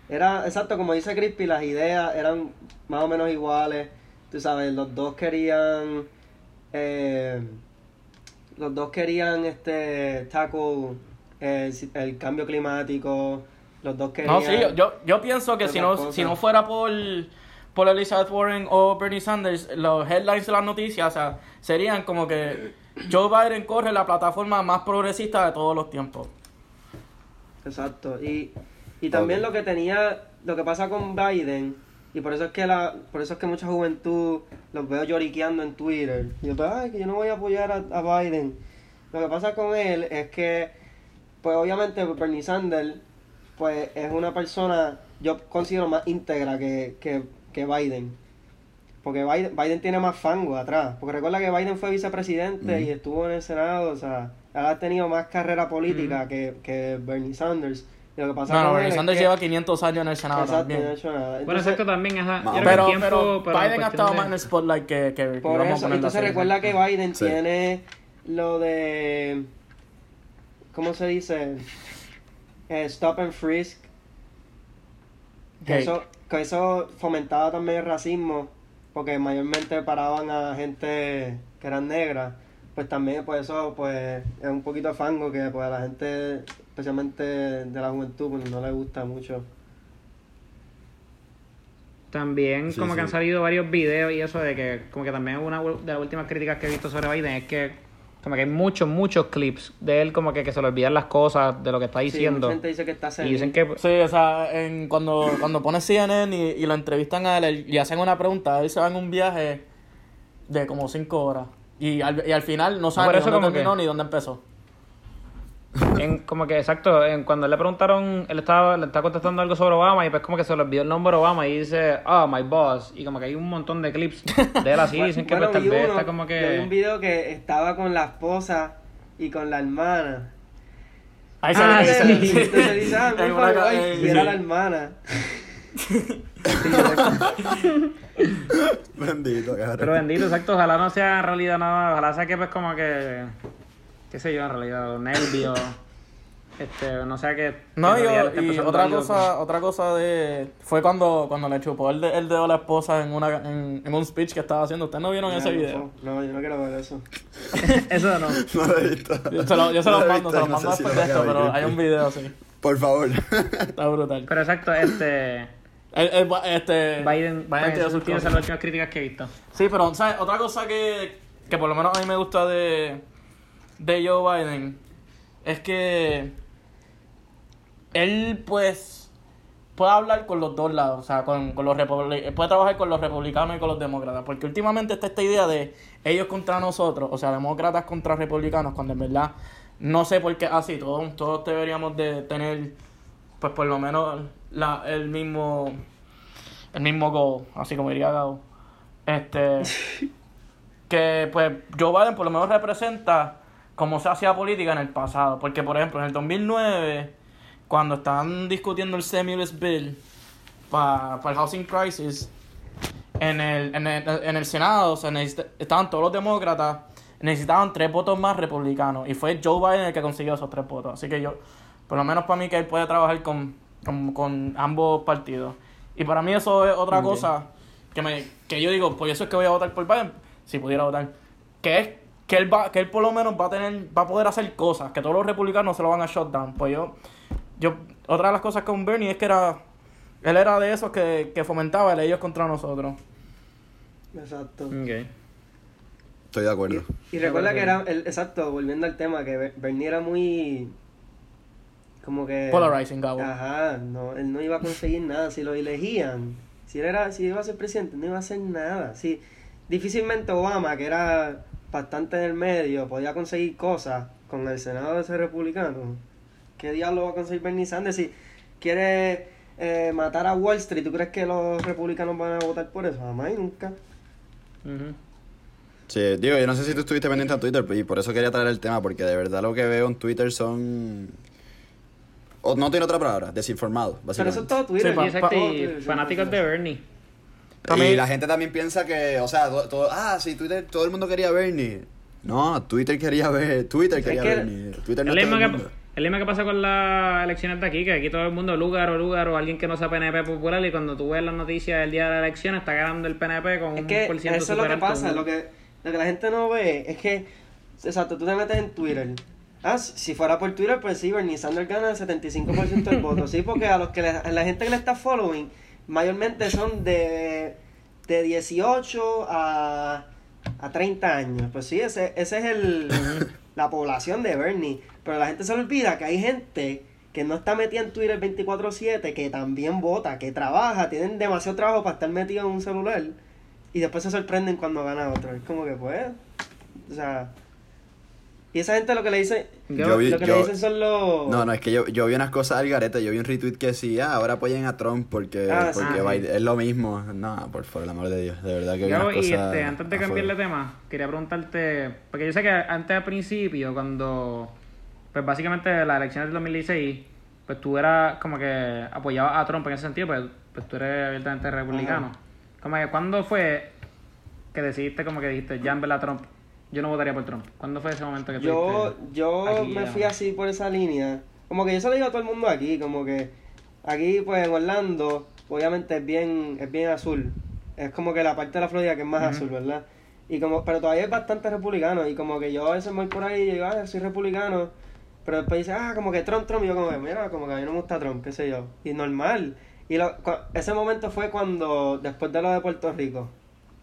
era exacto como dice Crispy, las ideas eran más o menos iguales. Tú sabes, los dos querían eh, los dos querían este tackle el, cambio climático, los dos querían... No, sí, yo, yo pienso que si no, si no fuera por, por Elizabeth Warren o Bernie Sanders, los headlines de las noticias o sea, serían como que Joe Biden corre la plataforma más progresista de todos los tiempos. Exacto, y, y también lo que tenía, lo que pasa con Biden y por eso es que la, por eso es que mucha juventud los veo lloriqueando en Twitter. Y yo, pues, ay, que yo no voy a apoyar a, Biden. Lo que pasa con él es que, pues obviamente Bernie Sanders, pues es una persona, yo considero más íntegra que, que, que Biden. Porque Biden, Biden, tiene más fango atrás. Porque recuerda que Biden fue vicepresidente y estuvo en el Senado, o sea, ha tenido más carrera política que, que Bernie Sanders. Lo que pasa no, no, Sanders lleva 500 años en el Senado exacto, también. No ha hecho nada. bueno, exacto también es pero, tiempo, pero, Biden ha estado más en el spotlight que, que Por eso, entonces recuerda que Biden tiene lo de ¿cómo se dice? Eh, stop and frisk. Que eso, que eso fomentaba también el racismo, porque mayormente paraban a gente que eran negras pues también pues eso pues es un poquito fango que pues a la gente especialmente de la juventud, pues no le gusta mucho. También como que han salido varios videos y eso de que como que también una de las últimas críticas que he visto sobre Biden es que como que hay muchos, muchos clips de él como que, que se le olvidan las cosas de lo que está diciendo. Sí, gente dice que está y dicen que... Sí, o sea, en, cuando, cuando pone CNN y, y, lo entrevistan a él y hacen una pregunta, él se va en un viaje de como cinco horas. Y al, y al final no sabe ni dónde terminó ni dónde empezó. En, como que exacto, en, cuando le preguntaron, él estaba, le estaba contestando algo sobre Obama y pues como que se le olvidó el nombre Obama y dice, ah, my boss. Y como que hay un montón de clips de él así, dicen que pues, tal vez está como que... un video que estaba con la esposa y con la hermana. Ahí se ah, sí. Entonces dice, ah, por favor, y era la hermana. bendito, cabrón. Pero bendito, exacto, ojalá no sea en realidad nada, ojalá sea que pues como que qué sé yo, en realidad, nervios. Este, no sé qué. No, y, y otra cosa, otra cosa de. Fue cuando, cuando le chupó el, de, el dedo a la esposa en, una, en, en un speech que estaba haciendo. ¿Ustedes no vieron ese video? No, yo no quiero ver eso. eso no. No lo he visto. Yo se, lo, yo se los mando, se los mando después de esto, pero hay un video así. Por favor. Está brutal. Pero exacto, este. El, el, este Biden, Biden pues, tiene sus las últimas críticas que he visto. Sí, pero ¿sabes? otra cosa que, que por lo menos a mí me gusta de, de Joe Biden es que él pues puede hablar con los dos lados, o sea, con, con los puede trabajar con los republicanos y con los demócratas, porque últimamente está esta idea de ellos contra nosotros, o sea, demócratas contra republicanos, cuando en verdad no sé por qué así, todos, todos deberíamos de tener pues por lo menos la, el mismo el mismo goal, así como diría Gao. Este que pues Joe Biden por lo menos representa como se hacía política en el pasado. Porque, por ejemplo, en el 2009, cuando estaban discutiendo el Stimulus Bill para el Housing Crisis, en el, en el, en el Senado estaban todos los demócratas, necesitaban tres votos más republicanos. Y fue Joe Biden el que consiguió esos tres votos. Así que yo, por lo menos para mí, que él puede trabajar con, con, ambos partidos. Y para mí eso es otra cosa que, me, que yo digo, pues eso es que voy a votar por Biden, si pudiera votar, que es que él va, que él por lo menos va a tener, va a poder hacer cosas, que todos los republicanos se lo van a shut down. Pues yo, yo, otra de las cosas con Bernie es que era, él era de esos que, que fomentaba el ellos contra nosotros. Exacto. Ok. Estoy de acuerdo. Y recuerda que era, el, exacto, volviendo al tema, que Ber- Bernie era muy. Como que. Polarizing, Gabo. Ajá, no, él no iba a conseguir nada. Si lo elegían, si él era, si iba a ser presidente, no iba a hacer nada. Si, difícilmente Obama, que era bastante en el medio, podía conseguir cosas con el Senado de ese republicano. ¿Qué diablo va a conseguir Bernie Sanders? Si quiere eh, matar a Wall Street, ¿tú crees que los republicanos van a votar por eso? Jamás y nunca. Sí, digo, yo no sé si tú estuviste pendiente a Twitter y por eso quería traer el tema, porque de verdad lo que veo en Twitter son... O no tiene otra palabra, desinformados, Pero eso es básicamente. todo Twitter. Sí, pa- todo y Twitter, fanáticos de Bernie. También- Y la gente también piensa que, o sea, todo, todo- ah, sí, Twitter, todo el mundo quería a Bernie. No, Twitter quería ver, Twitter quería Bernie. Twitter no lo todo mismo el que, lo mismo que pasa con las elecciones de aquí, que aquí todo el mundo lugar o lugar o alguien que no sea PNP popular y cuando tú ves las noticias del día de la elección está ganando el PNP con Es un que por eso ciento es lo que pasa, lo que, lo que la gente no ve es que, exacto, tú te metes en Twitter. Ah, si si fuera por Twitter, pues sí, Bernie Sanders gana el 75% del voto. Sí, porque a los que le- a la gente que le está following, mayormente son de, de 18 a, a 30 años. Pues sí, ese, ese es el, la población de Bernie. Pero la gente se le olvida que hay gente que no está metida en Twitter 24/7, que también vota, que trabaja, tienen demasiado trabajo para estar metido en un celular y después se sorprenden cuando gana otro. Es como que pues, o sea, y esa gente lo que le dice, Yo vi- lo que yo- le dicen son los No, no, es que yo, yo vi unas cosas al garete, yo vi un retweet que decía, ah, ahora apoyen a Trump porque, Ah, porque sí. Biden- es lo mismo. No, por, por el amor de Dios, de verdad que vi unas y cosas este, antes de cambiar de tema, quería preguntarte, porque yo sé que antes al principio, cuando, pues básicamente las elecciones del 2016, pues tú eras como que apoyabas a Trump en ese sentido, pues, pues tú eres abiertamente republicano. Como que, ¿cuándo fue que decidiste como que dijiste, ya en verdad Trump, yo no votaría por Trump? ¿Cuándo fue ese momento que tú Yo, yo me fui así por esa línea. Como que yo se lo digo a todo el mundo aquí, como que aquí pues en Orlando, obviamente es bien, es bien azul. Es como que la parte de la Florida que es más azul, ¿verdad? Y como, pero todavía hay bastante republicano. Y como que yo a veces voy por ahí y digo, ah, soy republicano. Pero después dice, ah, como que Trump, Trump. Y yo como que, mira, como que a mí no me gusta Trump, qué sé yo. Y normal. Y lo, ese momento fue cuando, después de lo de Puerto Rico.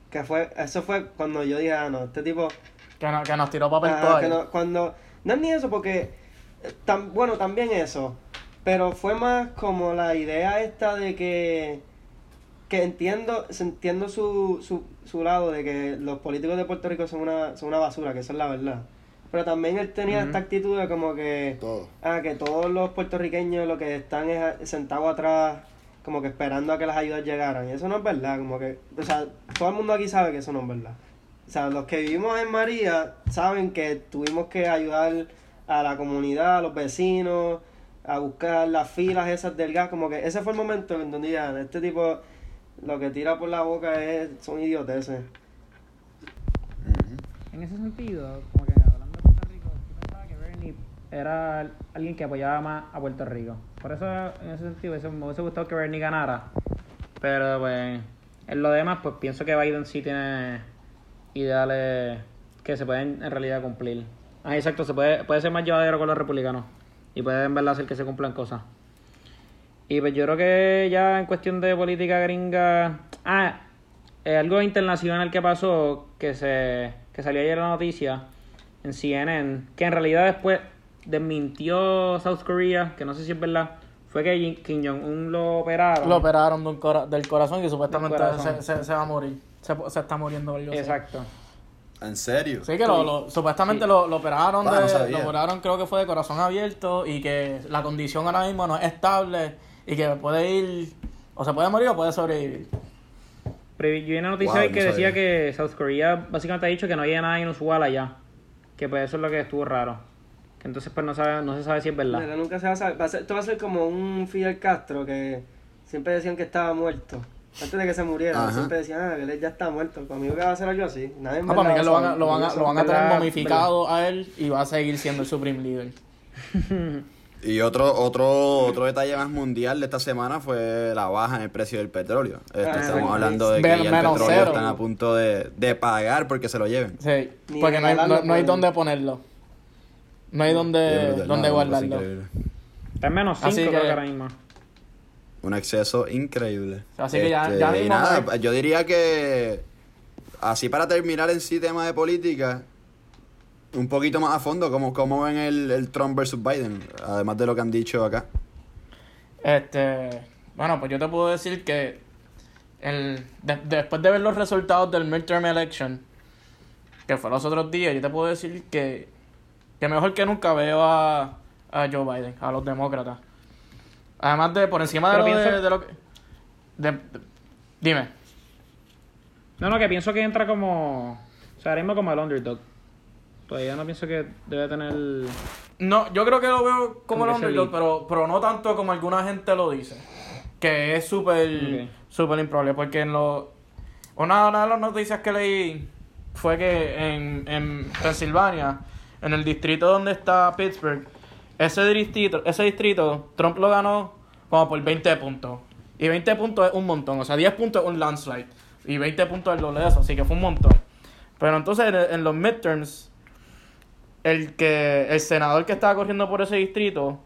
Que fue, eso fue cuando yo dije, ah, no, este tipo Que, no- que nos tiró papel Ah, todo que no, cuando no es ni eso porque eh, tam- bueno también eso pero fue más como la idea esta de que que entiendo entiendo su, su, su lado de que los políticos de Puerto Rico son una son una basura que eso es la verdad. Pero también él tenía esta actitud de como que Todo. ah que todos los puertorriqueños lo que están es a- sentados atrás como que esperando a que las ayudas llegaran. Y eso no es verdad como que o sea todo el mundo aquí sabe que eso no es verdad o sea, los que vivimos en María saben que tuvimos que ayudar a la comunidad, a los vecinos, a buscar las filas esas del gas. Como que ese fue el momento en donde ya, este tipo lo que tira por la boca es, son idioteces. En ese sentido, como que hablando de Puerto Rico, yo pensaba que Bernie era alguien que apoyaba más a Puerto Rico. Por eso, en ese sentido, hubiese- me hubiese gustado que Bernie ganara. Pero, pues, en lo demás, pues pienso que Biden sí tiene ideales que se pueden en realidad cumplir. Ah, exacto, se puede, puede ser más llevadero con los republicanos. Y puede en verdad hacer que se cumplan cosas. Y pues yo creo que ya en cuestión de política gringa. Ah, eh, algo internacional que pasó, que se que salió ayer la noticia en CNN, que en realidad después desmintió South Korea, que no sé si es verdad, fue que Kim Jong-un lo operaron. Lo operaron de un cora- del corazón y supuestamente Del corazón. se, se, se va a morir. Se, se está muriendo algo así. Exacto. ¿En serio? Sí, que lo, lo- supuestamente lo, lo operaron no lo operaron creo que fue de corazón abierto y que la condición ahora mismo no es estable y que puede ir, o se puede morir o puede sobrevivir. Pero yo vi una noticia Wow, hoy no que decía sabía. que South Korea básicamente ha dicho que no había nada inusual allá. Que pues eso es lo que estuvo raro. Que entonces pues no, sabe, no se sabe si es verdad. Mira, nunca se va a saber. Va a ser- esto va a ser como un Fidel Castro que siempre decían que estaba muerto. Antes de que se muriera, Ajá. siempre decían, ah, que él ya está muerto. Conmigo que va a hacer algo así. Nadie Ah, para mí que lo van, a, lo, van a, lo van a tener ¿verdad? momificado a él y va a seguir siendo el Supreme Leader. Y otro, otro, otro detalle más mundial de esta semana fue la baja en el precio del petróleo. Este, Ah, estamos hablando de que ya el petróleo cero. están a punto de, de pagar porque se lo lleven. Sí, Ni porque no hay, no, no hay pueden. dónde ponerlo. No hay dónde, dónde cosa guardarlo. Está en menos 5 Así creo que ahora mismo. Un exceso increíble. Así que ya- Este, ya mismo nada, no yo diría que así para terminar en sí tema de política, un poquito más a fondo, ¿cómo, cómo ven el, el Trump versus Biden? Además de lo que han dicho acá. Este, bueno, pues yo te puedo decir que el, de- después de ver los resultados del midterm election, que fue los otros días, yo te puedo decir que, que mejor que nunca veo a, a Joe Biden, a los demócratas. Además de por encima de lo, de, pienso- de lo que... de- dime. No, no, que pienso que entra como. O sea, ahora mismo como el underdog. Todavía no pienso que debe tener. No, yo creo que lo veo como el Como underdog, pero, pero no tanto como alguna gente lo dice. Que es súper, Ok. súper improbable. Porque en lo, una, una de las noticias que leí fue que en, en Pensilvania, en el distrito donde está Pittsburgh, ese distrito, ese distrito, Trump lo ganó como por 20 puntos. Y 20 puntos es un montón. O sea, 10 puntos es un landslide. Y 20 puntos es doble de eso. Así que fue un montón. Pero entonces en, en los midterms, el que el senador que estaba corriendo por ese distrito,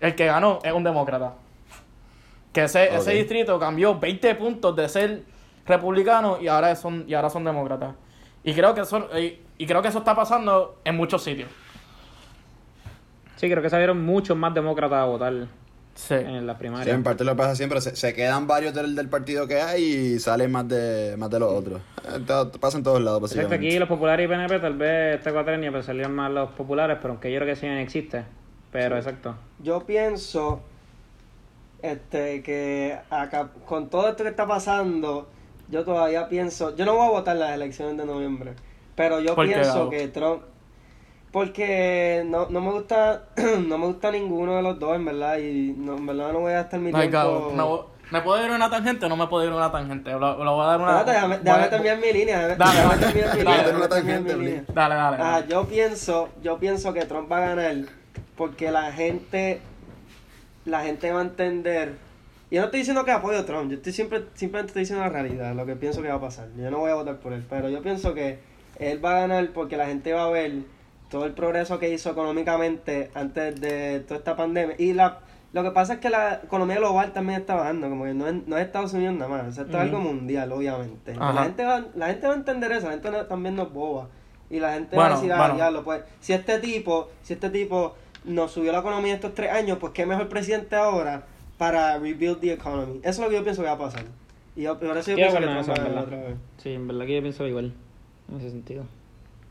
el que ganó es un demócrata. Que ese, ese distrito cambió 20 puntos de ser republicano y ahora son y ahora son demócratas. Y creo que eso y, y creo que eso está pasando en muchos sitios. Sí, creo que salieron muchos más demócratas a votar Sí. en las Sí, primarias. en parte lo que pasa siempre, se, se quedan varios del, del partido que hay y salen más de, más de los otros. Eh, todo- pasa en todos lados, Exacto, básicamente. aquí los populares y PNP, tal vez este cuatrenio pues salieron más los populares, pero aunque yo creo que sí existe. Pero exacto. Yo pienso este que acá con todo esto que está pasando, yo todavía pienso, yo no voy a votar en las elecciones de noviembre, pero yo ¿Por qué, pienso que Trump porque no, no me gusta no me gusta ninguno de los dos, en verdad, y no, en verdad no voy a gastar mi Ay, tiempo. ¿me, voy- ¿me puedo ir a una tangente o no me puedo ir a una tangente? Lo, lo voy a dar una. Espérate, déjame, déjame terminar mi línea. Déjame, Dale, déjame dale. terminar mi Dale, línea. dale una déjame terminar tangente, mi Blin. línea. Dale, dale. Ah, dale. yo pienso, yo pienso que Trump va a ganar porque la gente, la gente va a entender. y Yo no estoy diciendo que apoyo a Trump, yo estoy siempre, simplemente estoy diciendo la realidad, lo que pienso que va a pasar. Yo no voy a votar por él, pero yo pienso que él va a ganar porque la gente va a ver todo el progreso que hizo económicamente antes de toda esta pandemia. Y la, lo que pasa es que la economía global también está bajando, como que no es, no es Estados Unidos nada más, o sea, esto es algo mundial, obviamente. Ajá. La gente, va, la gente va a entender eso, la gente no- también no es boba. Y la gente Bueno, va a decir, ah, bueno. pues, si este tipo, si este tipo nos subió la economía estos tres años, pues qué mejor presidente ahora para rebuild the economy. Eso es lo que yo pienso que va a pasar. Y yo, por eso yo pienso que bueno Trump eso, va a en ganar verdad. otra vez. Sí, en verdad que yo pienso igual. En ese sentido.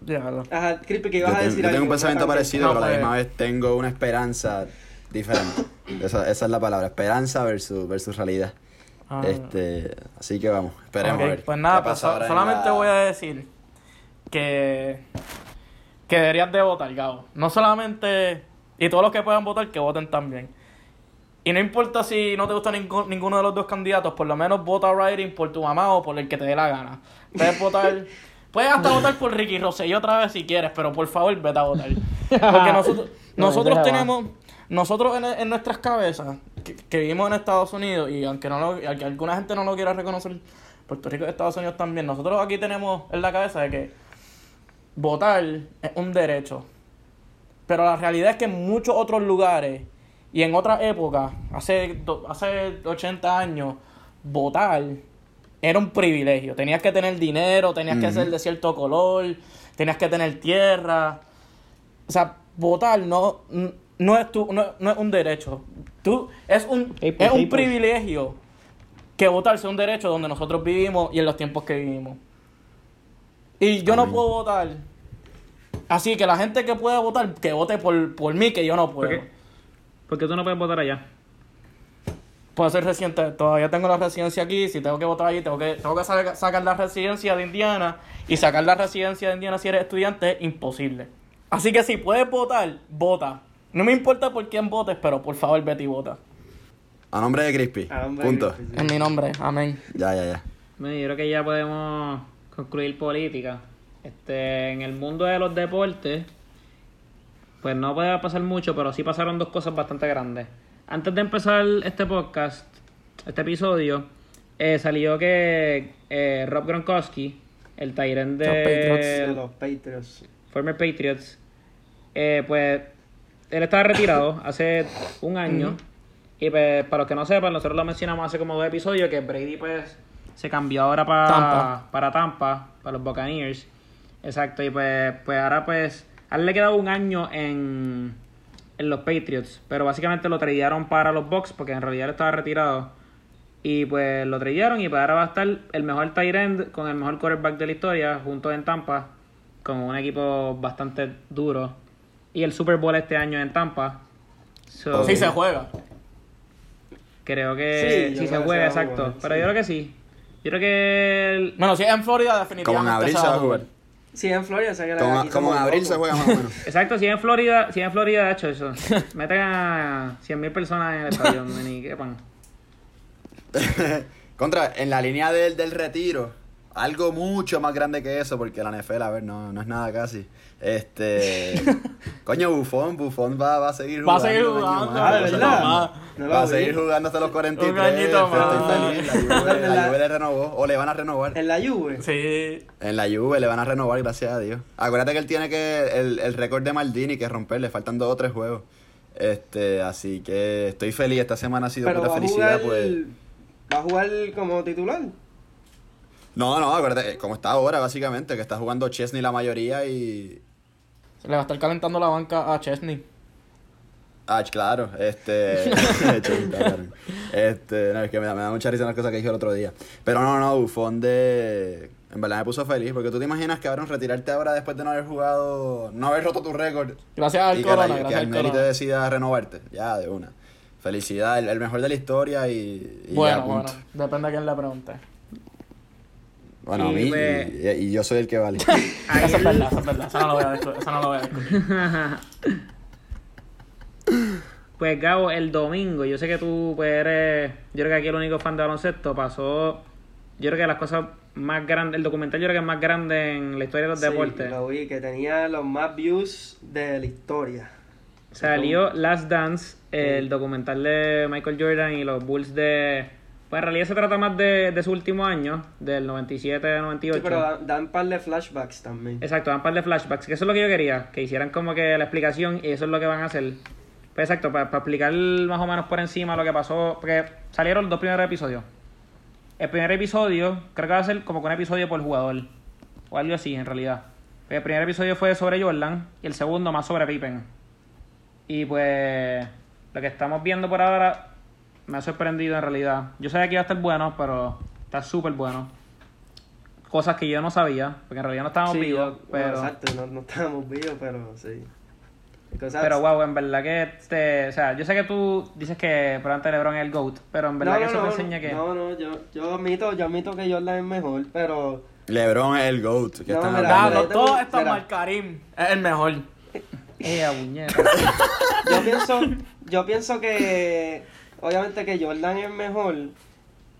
Diablo. Ajá, Crispy, que Yo, ibas a tengo- decir yo tengo algo, un pensamiento ¿verdad? parecido, No, pero a la pues- misma vez tengo una esperanza diferente. Esa, esa es la palabra, esperanza versus, versus realidad. Ah. Este, así que vamos, esperemos a ver. Pues nada, pues solamente la- voy a decir que, que deberías de votar, Gabo. No solamente, y todos los que puedan votar, que voten también. Y no importa si no te gusta ninguno de los dos candidatos, por lo menos vota writing por tu mamá o por el que te dé la gana. Puedes votar, puedes hasta votar por Ricky Rosselló otra vez si quieres, pero por favor vete a votar. Porque nosotros, No, nosotros tenemos, nosotros en, en nuestras cabezas, que, que vivimos en Estados Unidos, y aunque no lo, aunque alguna gente no lo quiera reconocer, Puerto Rico y Estados Unidos también, nosotros aquí tenemos en la cabeza de que votar es un derecho. Pero la realidad es que en muchos otros lugares y en otras épocas, hace, hace 80 años, votar era un privilegio. Tenías que tener dinero, tenías que ser de cierto color, tenías que tener tierra. O sea, votar no, no, es, tu, no, no es un derecho. Tú, es un, pues, es un pues. privilegio que votar sea un derecho donde nosotros vivimos y en los tiempos que vivimos. Y yo no puedo votar. Así que la gente que pueda votar, que vote por, por mí, que yo no ¿Por puedo. qué? Porque tú no puedes votar allá. Puedo ser residente, todavía tengo la residencia aquí, si tengo que votar allí, tengo que, tengo que sa- sacar la residencia de Indiana. Y sacar la residencia de Indiana si eres estudiante es imposible. Así que si puedes votar, vota. No me importa por quién votes, pero por favor vete y vota. A nombre de Crispy. A nombre de Punto. Crispy, sí. En mi nombre, amén. Ya, ya, ya. Bueno, yo creo que ya podemos concluir política. Este, en el mundo de los deportes, pues no puede pasar mucho, pero sí pasaron dos cosas bastante grandes. Antes de empezar este podcast, este episodio, eh, salió que eh, Rob Gronkowski, el Tyrant Los Patriots, De de los Patriots. former Patriots, eh, pues él estaba retirado hace un año. Y pues, para los que no sepan, nosotros lo mencionamos hace como dos episodios que Brady pues se cambió ahora para Tampa. para Tampa, para los Buccaneers. Exacto, y pues, pues ahora pues a él le quedaba un año en, en los Patriots, pero básicamente lo tradearon para los Bucks porque en realidad él estaba retirado. Y pues lo tradearon y pues ahora va a estar el mejor tight end con el mejor quarterback de la historia junto en Tampa con un equipo bastante duro. Y el Super Bowl este año en Tampa. So, Sí se juega. Creo que Sí, yo sí, creo se juega, exacto. Pero sí. yo creo que sí. Yo creo que... el- Bueno, si es en Florida, Como definitivamente en abril se va a jugar. Sí, en Florida, sé que Como, aquí como en abril se juega más o menos. Exacto, si en Florida, si en Florida, de hecho, eso. Meten a 100.000 personas en el estadio, ni quepan. Contra, en la línea del, del retiro, algo mucho más grande que eso, porque la NFL, a ver, no, no es nada casi. Este. coño, Bufón, Bufón va, va a seguir Va a jugando. seguir jugando, más. Ah, ¿de verdad? Va a seguir jugando hasta los 43. Un añito pero más. Estoy feliz. La Juve, la Juve le renovó. O le van a renovar. En la Juve. Sí. En la Juve le van a renovar, gracias a Dios. Acuérdate que él tiene que el, el récord de Maldini que romper, le faltan dos o tres juegos. Este, así que estoy feliz. Esta semana ha sido Pero pura va a felicidad, jugar. pues. Va a jugar como titular. No, no, acuérdate, eh, como está ahora, básicamente, que está jugando Chesney la mayoría y. Se le va a estar calentando la banca a Chesney. Ah, claro, este. Este, no, es que me da, me da mucha risa las cosas que dijo el otro día. Pero no, no, Bufón de. En verdad me puso feliz, porque tú te imaginas, cabrón, retirarte ahora después de no haber jugado, no haber roto tu récord. Gracias al y que, corona, que gracias al corona. decida renovarte. Ya, de una. Felicidad, el, el mejor de la historia y. y Bueno, ya, bueno, depende a quién le pregunte. Bueno, a mí, pues- y, y yo soy el que vale. Eso es verdad, eso es verdad. Eso no lo voy a. Eso no voy a. Pues Gabo, el domingo, yo sé que tú pues, eres, yo creo que aquí el único fan de baloncesto pasó, yo creo que las cosas más grandes, el documental yo creo que es más grande en la historia de los Sí, deportes. Lo vi, que tenía los más views de la historia. Salió Last Dance, el documental de Michael Jordan y los Bulls de... Pues en realidad se trata más de, de su último año, del 97-98. Sí, pero dan, dan par de flashbacks también. Exacto, dan un par de flashbacks, que eso es lo que yo quería, que hicieran como que la explicación y eso es lo que van a hacer. Pues exacto, para, explicar más o menos por encima lo que pasó, porque salieron los dos primeros episodios. El primer episodio creo que va a ser como que un episodio por jugador, o algo así en realidad. El primer episodio fue sobre Jordan y el segundo más sobre Pippen. Y pues lo que estamos viendo por ahora me ha sorprendido en realidad. Yo sabía que iba a estar bueno, pero está súper bueno. Cosas que yo no sabía, porque en realidad no estábamos Sí, vivos, yo- bueno, pero... exacto, no, no estábamos vivos, pero sí. Cosas- Pero wow, en verdad que este, o sea, yo sé que tú dices que probablemente LeBron es el GOAT, pero en verdad no, que no, eso no, te enseña que No, no, yo, yo admito, yo admito que Jordan es mejor, pero LeBron es el GOAT. ¿qué No, están mira, hablando? Todo mira. mal Karim es el mejor. eh, yo pienso, yo pienso que obviamente que Jordan es mejor,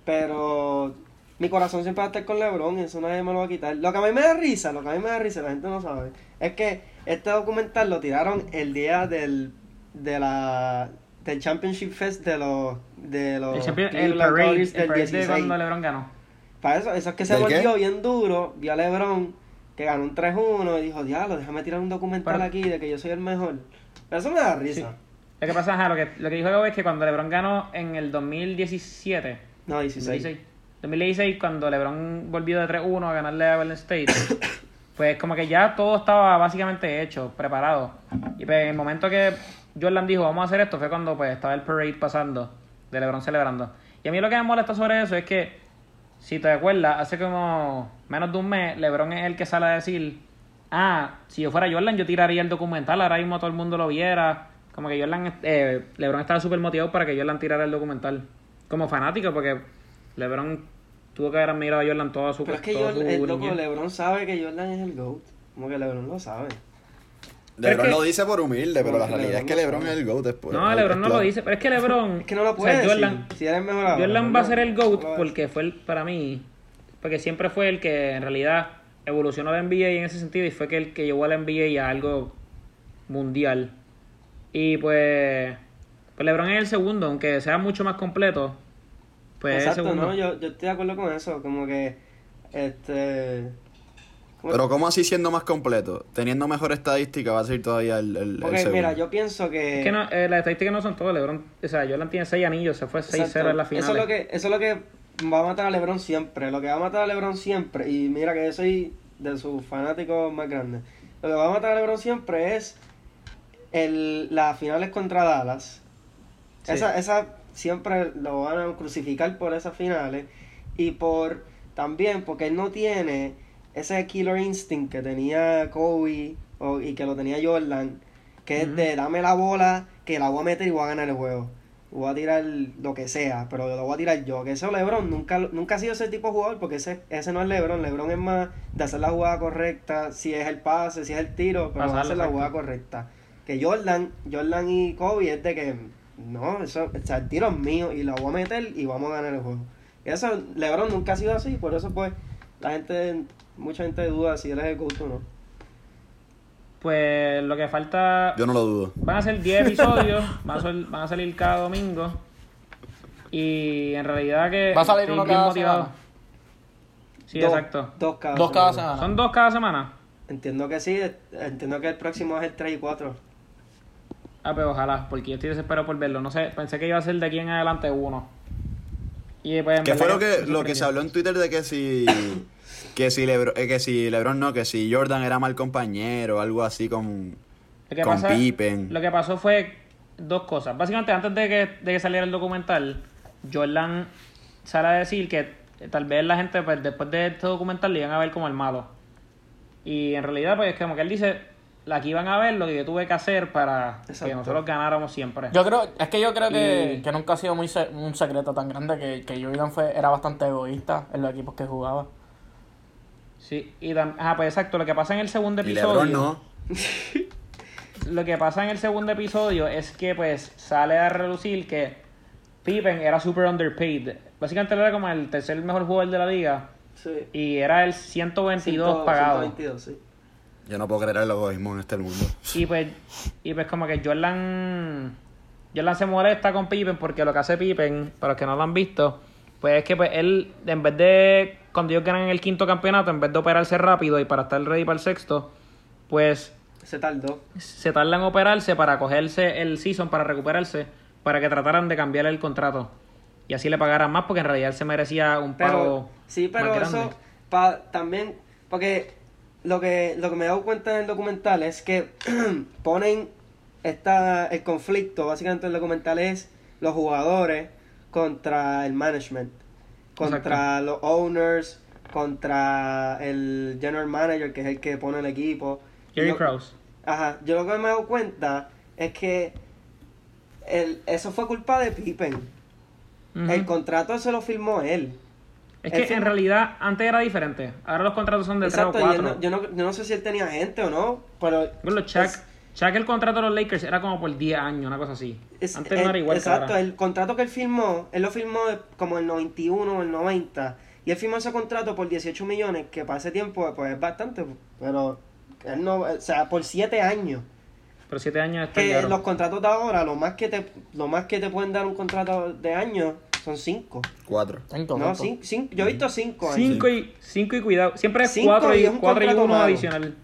pero mi corazón siempre va a estar con LeBron y eso nadie me lo va a quitar. Lo que a mí me da risa, lo que a mí me da risa, la gente no sabe, es que este documental lo tiraron el día del de la del Championship Fest de los de los El, champion- el parade, Cavaliers el del parade de 16. cuando LeBron ganó. Para eso, eso es que se ¿Del qué? volvió bien duro, vio a LeBron que ganó un 3-1 y dijo, diablo, déjame tirar un documental Pero- aquí de que yo soy el mejor. Pero eso me da risa. Lo que pasa, ajá, lo que, lo que dijo Gabo es que cuando LeBron ganó en el 2017, No, 16. 2016, 2016 cuando LeBron volvió de 3-1 a ganarle a Golden State, pues como que ya todo estaba básicamente hecho, preparado. Y pues en el momento que Jordan dijo, vamos a hacer esto, fue cuando pues estaba el parade pasando, de LeBron celebrando. Y a mí lo que me molesta sobre eso es que, si te acuerdas, hace como menos de un mes, LeBron es el que sale a decir, ah, si yo fuera Jordan yo tiraría el documental, ahora mismo todo el mundo lo viera. Como que Jordan, eh, LeBron estaba súper motivado para que Jordan tirara el documental. Como fanático, porque LeBron tuvo que haber admirado a Jordan toda su Pero es que Jordan, su el loco. LeBron sabe que Jordan es el GOAT. Como que LeBron lo sabe. LeBron es que- lo dice por humilde, pero la realidad es que LeBron no es el GOAT después. No, LeBron no lo dice, pero es que LeBron... Es que no lo o sea, puede decir. Jordan, Si eres mejor ahora, Jordan no, va a ser el GOAT porque fue el, para mí, porque siempre fue el que en realidad evolucionó la NBA en ese sentido y fue que el que llevó a la NBA a algo mundial. Y pues, pues LeBron es el segundo, aunque sea mucho más completo. Pues es el Exacto, segundo. no, yo, yo estoy de acuerdo con eso, como que, este... como- Pero ¿cómo así siendo más completo? Teniendo mejor estadística va a ser todavía el, el, el Porque segundo. mira, yo pienso que... Es que no, eh, las estadísticas no son todo, LeBron. O sea, Jordan tiene 6 anillos, se fue 6-0 Exacto. en la final. Eso es lo que, eso es lo que va a matar a LeBron siempre. Lo que va a matar a LeBron siempre, y mira que yo soy de sus fanáticos más grandes. Lo que va a matar a LeBron siempre es el, las finales contra Dallas. Sí. Esa, esa siempre lo van a crucificar por esas finales y por también porque él no tiene ese killer instinct que tenía Kobe o- y que lo tenía Jordan, que es de dame la bola, que la voy a meter y voy a ganar el juego. Voy a tirar lo que sea, pero lo voy a tirar yo. Que eso LeBron nunca, nunca ha sido ese tipo de jugador porque ese, ese no es LeBron. LeBron es más de hacer la jugada correcta, si es el pase, si es el tiro, pero Pasarlo, hacer la jugada correcta. Que Jordan, Jordan y Kobe es de que no, eso, o sea, el tiro es mío y lo voy a meter y vamos a ganar el juego. Y eso, LeBron nunca ha sido así, por eso pues la gente, mucha gente duda si él es el GOAT o no. Pues lo que falta. Yo no lo dudo. Van a ser 10 episodios, van a, sol- van a salir cada domingo. Y en realidad que. Va a salir uno bien cada motivado. semana. Sí, Dos- exacto. Dos cada Dos cada semana. semana. ¿Son dos cada semana? Entiendo que sí, entiendo que el próximo es el 3 y 4. Ah, pues ojalá, porque yo estoy desesperado por verlo. No sé, pensé que iba a ser de aquí en adelante uno. Y pues, ¿Qué fue lo que, lo que se habló en Twitter de que si que si Lebron, eh, que si LeBron no, que si Jordan era mal compañero, algo así con, Lo que, con pasa- Pippen. lo que pasó fue dos cosas. Básicamente, antes de que, de que saliera el documental, Jordan sale a decir que tal vez la gente, pues, después de este documental, le iban a ver como el malo. Y en realidad, pues, como que él dice, aquí iban a ver lo que yo tuve que hacer para que nosotros ganáramos siempre. Yo creo, es que yo creo que, Y- que nunca ha sido muy se- un secreto tan grande que, que Jordan fue, era bastante egoísta en los equipos que jugaba. Sí, y tam- ajá, pues exacto, lo que pasa en el segundo episodio. LeBron no. Lo que pasa en el segundo episodio es que pues sale a relucir que Pippen era super underpaid. Básicamente él era como el tercer mejor jugador de la liga Sí. y era el 122 Ciento- pagado. 122, sí. Yo no puedo creer el egoísmo en este mundo. Y pues, y pues como que Jordan, Jordan se molesta con Pippen porque lo que hace Pippen, para los que no lo han visto, pues es que pues él, en vez de, cuando ellos ganan el quinto campeonato, en vez de operarse rápido y para estar ready para el sexto, pues Se tardó. se tarda en operarse para cogerse el season, para recuperarse, para que trataran de cambiarle el contrato. Y así le pagaran más porque en realidad él se merecía un Pero, pago sí, pero más grande. eso pa, también, porque lo que, lo que me he dado cuenta en el documental es que ponen esta, el conflicto, básicamente el documental es los jugadores contra el management, contra los owners, contra el general manager, que es el que pone el equipo. Jerry Krause. Ajá, yo lo que me he dado cuenta es que el, eso fue culpa de Pippen. El contrato se lo firmó él. Es que en realidad antes era diferente. Ahora los contratos son de Exacto, 3 y o él 4. no- yo, no, yo no sé si él tenía gente o no, pero... Bueno, Chuck, es- Chuck, el contrato de los Lakers era como por 10 años, una cosa así. es- Antes no era igual que Exacto, ahora. el contrato que él firmó, él lo firmó como el 91 o el 90, y él firmó ese contrato por 18 millones, que para ese tiempo pues es bastante, pero él no, o sea, por 7 años. Pero 7 años está Que los contratos de ahora, lo más que te lo más que te pueden dar un contrato de años son 5. Cuatro. Cinco, No, cinco. 5, yo he visto 5 años. 5 y, cinco y cuidado. Siempre es Cinco 4 y un cuatro y 1 malo. adicional.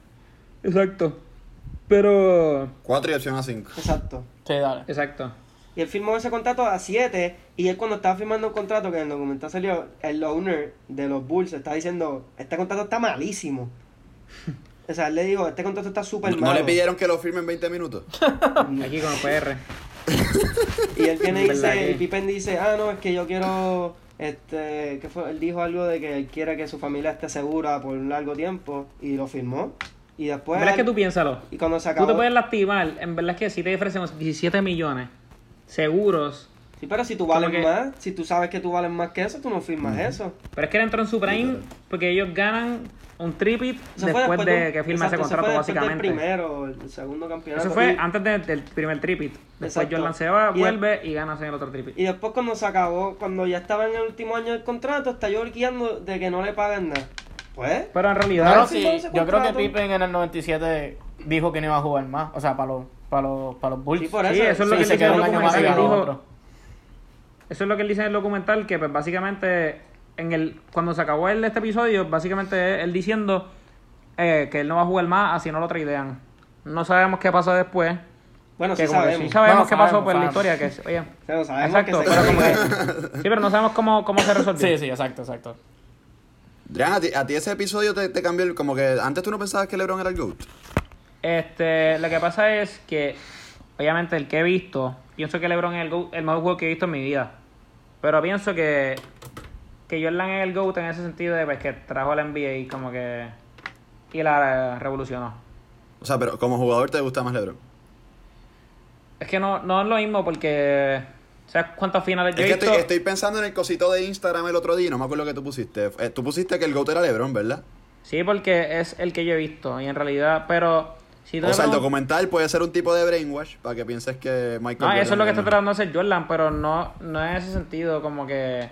Exacto. Pero... Cuatro y opción a cinco. Exacto. Sí, dale. Exacto. Y él firmó ese contrato a 7 y él cuando estaba firmando un contrato que en el documental salió, el owner de los Bulls está diciendo, este contrato está malísimo. O sea, él le dijo, este contrato está súper ¿No, malo. no le pidieron que lo firme en 20 minutos? Aquí con el PR. Y él viene y ¿Verdad dice, que? y Pippen dice, ah, no, es que yo quiero, este, ¿qué fue? Él dijo algo de que él quiere que su familia esté segura por un largo tiempo y lo firmó. Y después, ¿Verdad es que tú piénsalo? y cuando se Tú acabó... te puedes lastimar. En verdad es que si te ofrecemos 17 millones seguros. Sí, pero si tú vales que- más, si tú sabes que tú vales más que eso, tú no firmas eso. Pero es que él entró en su prime porque ellos ganan un tripit después, de un- que firma ese exacto, contrato, fue del básicamente. primero, el segundo campeonato. Eso fue Y- antes de- del primer tripit. Después Exacto. Jordan se va, Y- vuelve y ganas en el otro tripit. Y después cuando se acabó, cuando ya estaba en el último año del contrato, está lloriqueando de que no le pagan nada. Pues, Pero en realidad, sí, yo creo que. Pippen en el 97 dijo que no iba a jugar más. O sea, para los, para los, para los Bulls. Sí, por Sí, eso. es lo Sí, que se quedó el un año más documental. y dijo-. Eso es lo que él dice en el documental, que pues básicamente en el cuando se acabó el, este episodio, básicamente él diciendo eh, que él no va a jugar más así no lo traidean. No sabemos qué pasó después. Bueno, que sí como que sabemos. sí sabemos No, qué pasó por la historia, que es- oye, Pero sabemos exacto, que se pero como quedó. que- sí, pero no sabemos cómo, cómo se resolvió. Sí, sí, exacto, exacto. Adrián, ¿a ti, a ti ese episodio te, te cambió el... Como que antes tú no pensabas que LeBron era el GOAT. Este, lo que pasa es que, obviamente, el que he visto, pienso que LeBron es el, GOAT, el mejor juego que he visto en mi vida. Pero pienso que, que Jordan es el GOAT en ese sentido de pues, que trajo a la NBA y como que. y la revolucionó. O sea, pero como jugador te gusta más LeBron. Es que no, no es lo mismo porque. ¿Sabes cuántas finales yo Es he que visto? estoy, estoy pensando en el cosito de Instagram el otro día, no me acuerdo lo que tú pusiste. Eh, tú pusiste que el GOAT era LeBron, ¿verdad? Sí, porque es el que yo he visto. Y en realidad, pero. Si O sea, el documental puede ser un tipo de brainwash para que pienses que Michael No, eso es lo que es está tratando de hacer Jordan, pero no, no en ese sentido, como que.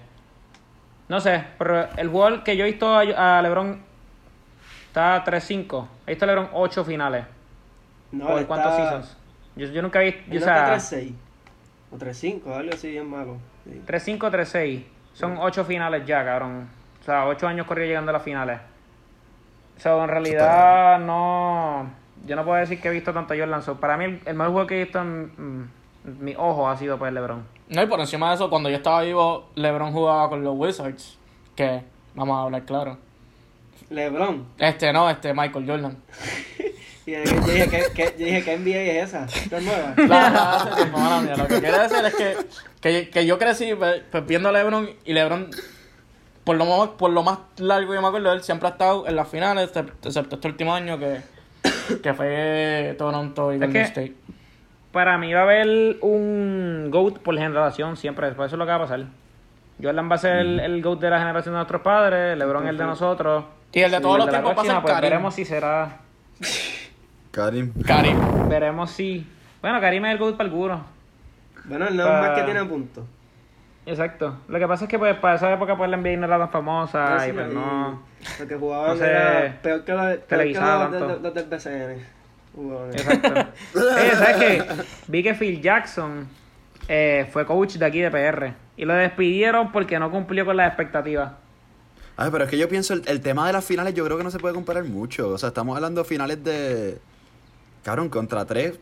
No sé, pero el jugador que yo he visto a, LeBron está 3-5. He visto a LeBron 8 finales. No, ¿Por está- cuántos seasons? Yo, yo nunca he visto. Yo, no o sea, está 3-6. O 3-5, algo así bien malo. Sí. 3-5, 3-6. Son 8 finales ya, cabrón. O sea, 8 años corrió llegando a las finales. O sea, en realidad no. Yo no puedo decir que he visto tanto a Jordan. Para mí, el, el mejor juego que he visto en, en mi ojo ha sido pues LeBron. No, y por encima de eso, cuando yo estaba vivo, LeBron jugaba con los Wizards. Que, vamos a hablar claro. LeBron. Este, no, este, Michael Jordan. Y yo dije, ¿qué, qué, yo dije, ¿qué NBA es esa? ¿Esta es nueva? Tiempo, mala mía. Lo que quiero decir es que, que, que yo crecí pues, pues, viendo a LeBron y LeBron, por lo, más, por lo más largo que yo me acuerdo, él siempre ha estado en las finales, excepto este último año que, que fue Toronto y Golden State. Para mí va a haber un GOAT por generación siempre. Por eso es lo que va a pasar. Jordan va a ser el, el GOAT de la generación de nuestros padres, LeBron el de nosotros. Y el de todos los tiempos va a ser pues Karim. veremos si será. Karim. Karim. Veremos si. Bueno, Karim es el GOAT para algunos. Bueno, el no es Pa- más que tiene puntos. Exacto. Lo que pasa es que pues para esa época pues la NBA no era tan famosa Sí, y pues y no. Lo que jugaban no sé, era peor que los, peor que los, de- los del BCN. Exacto. Oye, ¿sabes qué? Vi que Phil Jackson eh, fue coach de aquí de PR. Y lo despidieron porque no cumplió con las expectativas. Ay, pero es que yo pienso, el, el tema de las finales yo creo que no se puede comparar mucho. O sea, estamos hablando de finales de... Cabrón, contra tres.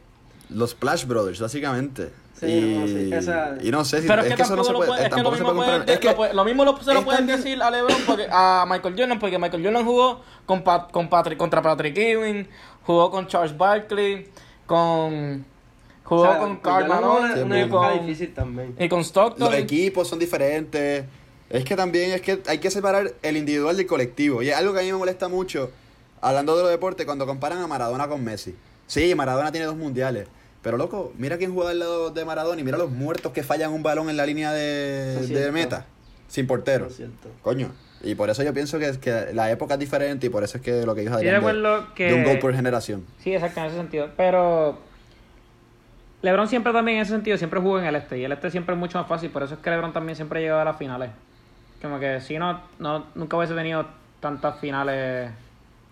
Los Splash Brothers, básicamente. Sí, y, no, sí, esa- y no sé si Pero es, que eso no se lo puede, puede- es que lo tampoco se mismo puede puede- comparar. Es que lo lo mismo lo, se lo pueden decir a LeBron porque a Michael Jordan porque Michael Jordan jugó con, con Patrick contra Patrick Ewing, jugó con Charles Barkley, con jugó O sea, con era Malone Sí, y con, y Stockton. Los equipos son diferentes. Es que también es que hay que separar el individual del colectivo. Y es algo que a mí me molesta mucho, hablando de los deportes, cuando comparan a Maradona con Messi. Sí, Maradona tiene dos mundiales. Pero loco, mira quién juega al lado de Maradona y mira los muertos que fallan un balón en la línea de, de meta. Sin portero. Coño. Y por eso yo pienso que, que la época es diferente y por eso es que lo que ellos Estoy de acuerdo que- de un gol por generación. Sí, exacto, en ese sentido. Pero LeBron siempre también en ese sentido siempre jugó en el este. Y el este siempre es mucho más fácil. Por eso es que LeBron también siempre llegaba a las finales. Como que si no, no nunca hubiese tenido tantas finales.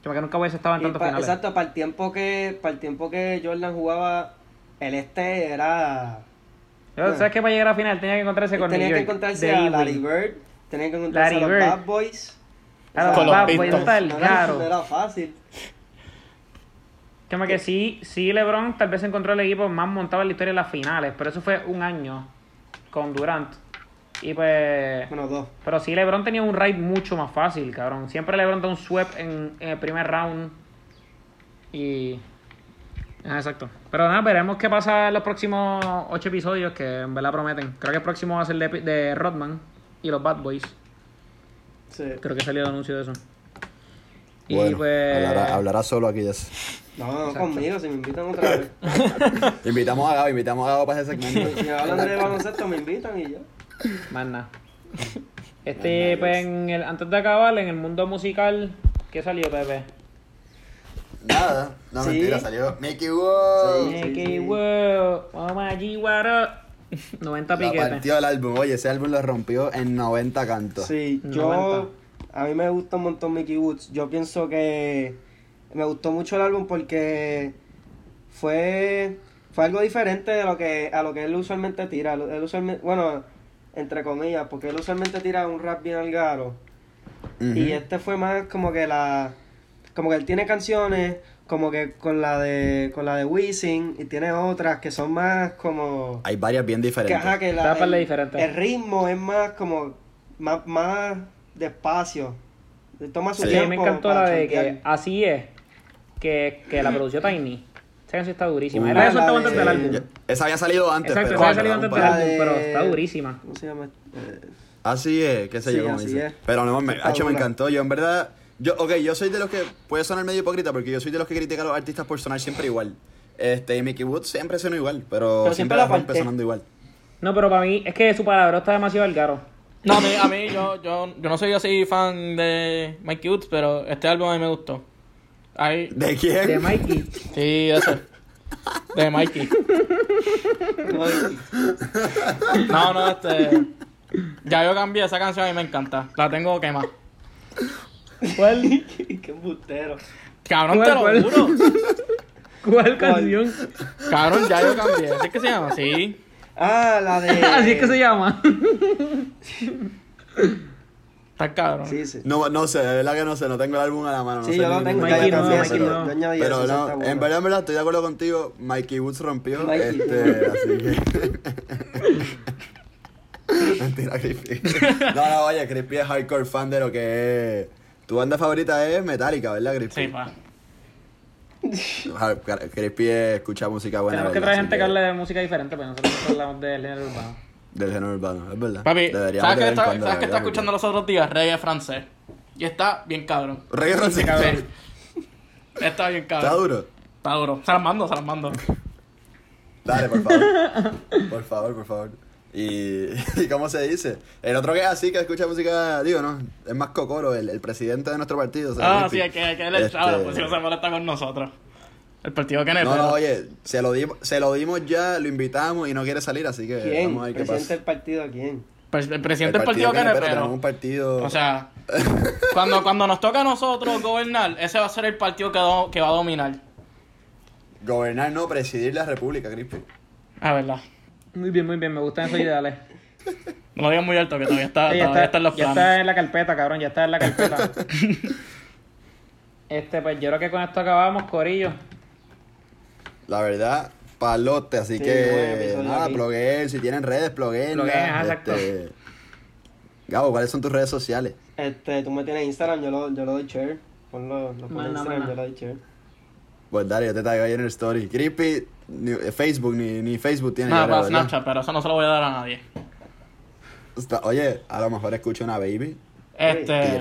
Como que nunca hubiese estado en tantas pa- finales. exacto, para el tiempo que para el tiempo que Jordan jugaba, el este era Yo, ¿Sabes que para llegar a la final tenía que encontrarse con tenía New que York, encontrarse de a. Larry Bird, tenía que encontrarse a los Bird. Bad Boys. Claro, O sea, Con los Bad Boy, Pistons. no está el no era, caro. no era fácil. Como que sí, sí, LeBron tal vez encontró el equipo más montado en la historia de las finales, pero eso fue un año con Durant. Y pues. Bueno, dos. Pero sí, LeBron tenía un raid mucho más fácil, cabrón. Siempre LeBron da un sweep en, en el primer round. Y. Ah, exacto. Pero nada, veremos qué pasa en los próximos ocho episodios que en verdad prometen. Creo que el próximo va a ser de, de Rodman y los Bad Boys. Sí. Creo que salió el anuncio de eso. Y Bueno, pues. hablará, hablará solo aquí de eso. No, no conmigo, si me invitan otra vez. Invitamos a Gabo, invitamos a Gabo para ese segmento. Si me hablan de baloncesto, me invitan y ya. Más nada. Este, pues, en el, antes de acabar, en el mundo musical, ¿qué salió, Pepe? Nada, no Sí. mentira, salió Mickey Wow. Sí. Mickey Wow, Mama G, what up? 90 La piquetes. partió el álbum. Oye, ese álbum lo rompió en 90 cantos. Sí, 90. yo. A mí me gusta un montón Mickey Woods. Yo pienso que. Me gustó mucho el álbum porque fue fue algo diferente de lo que a lo que él usualmente tira. Él usualmente, bueno, entre comillas, porque él usualmente tira un rap bien algaro. Y este fue más como que la como que él tiene canciones como que con la de con la de Wisin y tiene otras que son más como Hay varias bien que, diferentes. ajá, que la- el, diferente. el ritmo es más como más, más despacio. Toma su Sí, tiempo. mí me encantó la de chantear. que así es, que, que la produció Tiny. Esa canción está durísima. Uh, Él la la soltó de- antes del álbum. Esa había salido antes, Exacto, pero esa había salido antes del álbum, de- pero está durísima. ¿Cómo se llama? Eh, Así es, qué sé Sí, yo cómo así dice. es. Pero no, me, hacho, me encantó. Yo en verdad, yo, ok, yo soy de los que puede sonar medio hipócrita porque yo soy de los que critica a los artistas por sonar siempre igual. Este, y Mickey Woods siempre suena igual, pero, Pero siempre siempre la rompe sonando igual. No, pero para mí es que su palabra está demasiado algaro. No, a mí, a mí yo, yo, yo no soy así fan de Mikey Woods, pero este álbum a mí me gustó. Ahí, ¿De quién? De Mikey. sí, ese. De Mikey. No, no, este. Ya yo cambié esa canción y me encanta. La tengo quemada. ¿Cuál? Qué embustero. Cabrón, te ¿Cuál, lo cuál? juro. ¿Cuál canción? Cabrón, ya yo cambié. ¿Así es que se llama? Sí. Ah, la de. Así es que se llama. Está cabrón. Sí, sí. No, no sé, de verdad que no sé, no tengo el álbum a la mano. No Sí, sé yo lo ni- tengo, ni ya Mikey yo no, cambié Mikey pero- no. Yo añadí Pero eso, no, está bueno. en verdad, en verdad, estoy de acuerdo contigo. Mikey Woods rompió. Mikey. Este, así que. Mentira, Crispy. No, no, oye, Crispy es hardcore fan de lo que es. Tu banda favorita es Metallica, ¿verdad, Crispy? Sí, pa. Ja- Crispy escucha música buena. Tenemos que ¿verdad? traer gente que hable de música diferente, pero nosotros hablamos del género urbano. Del género urbano, es verdad. Papi, Deberíamos ¿sabes en está, ¿sabes qué está escuchando los otros días? Reggae francés. Y está bien cabrón. Reggae francés. cabrón. Está bien cabrón. Está duro. Está duro. Se las mando, se las mando. Dale, por favor. por favor, por favor. Y, y ¿cómo se dice? El otro que es así, que escucha música, digo, ¿no? Es más Cocoro, el, el presidente de nuestro partido. o sea, Ah, sí, hay que, hay que el Este, chavo, pues si no se molesta con nosotros. El partido que no No, no, oye, se lo, dimos, se lo dimos ya, lo invitamos y no quiere salir, así que ¿Quién? vamos a ver qué Presidente pasa. del partido, ¿quién? el presidente del partido que no pero tenemos un partido... O sea, cuando, cuando nos toca a nosotros gobernar, ese va a ser el partido que, do- que va a dominar. Gobernar, no, presidir la república, Crispy. Ah, verdad. Muy bien, muy bien, me gustan esos ideales. No lo digas muy alto, que todavía está, Sí, ya todavía está, está en los ya planes. está en la carpeta, cabrón, ya está en la carpeta. este, pues yo creo que con esto acabamos, Corillo. La verdad, palote, así Sí, que episodio nada, pluguen, si tienen redes, pluguen. Pluguen, exacto. Gabo, ¿cuáles son tus redes sociales? Este, tú me tienes Instagram, yo lo, yo lo doy share. Ponlo, lo pongo en Manda, Instagram, yo lo doy share. Pues dale, yo te traigo ahí en el story. Creepy, ni, eh, Facebook, ni, ni Facebook tiene Nada, para ¿verdad? Snapchat, pero eso no se lo voy a dar a nadie. Oye, a lo mejor escucho una baby. Este.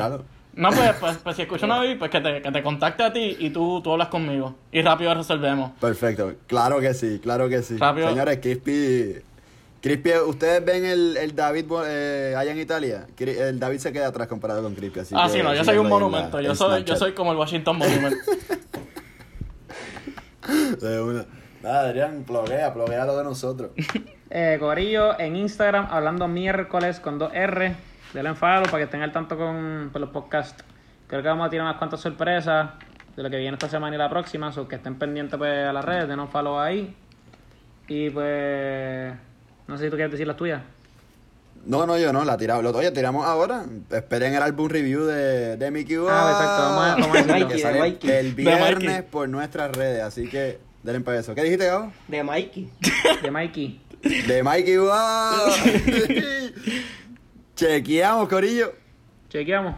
No, pues, pues, pues si escucho una baby, pues que te, que te contacte a ti y tú, tú hablas conmigo. Y rápido resolvemos. Perfecto, claro que sí, claro que sí. Rápido. Señores, Crispy. Crispy, ustedes ven el, el David eh, allá en Italia. El David se queda atrás comparado con Crispy. Así ah, que sí, no, yo soy un la- monumento. Yo soy, yo soy como el Washington Monument. De una. Nada, Adrián, ploguea, ploguea lo de nosotros. Eh, Corillo en Instagram, hablando miércoles con dos R. Denle en follow para que estén al tanto con, con los podcasts. Creo que vamos a tirar unas cuantas sorpresas de lo que viene esta semana y la próxima. So que estén pendientes pues, a las redes, denos follow ahí. Y pues. No sé si tú quieres decir las tuyas. No, no, yo no, la tiramos. Lo oye, tiramos ahora. Esperen el álbum review de, de Mickey Wow. Ah, exacto, vamos a- vamos a. Que sale Mikey. el viernes por nuestras redes. Así que, denle para eso. ¿Qué dijiste, Gabo? De Mikey. De Mikey. De Mikey Wow. Chequeamos, Corillo. Chequeamos.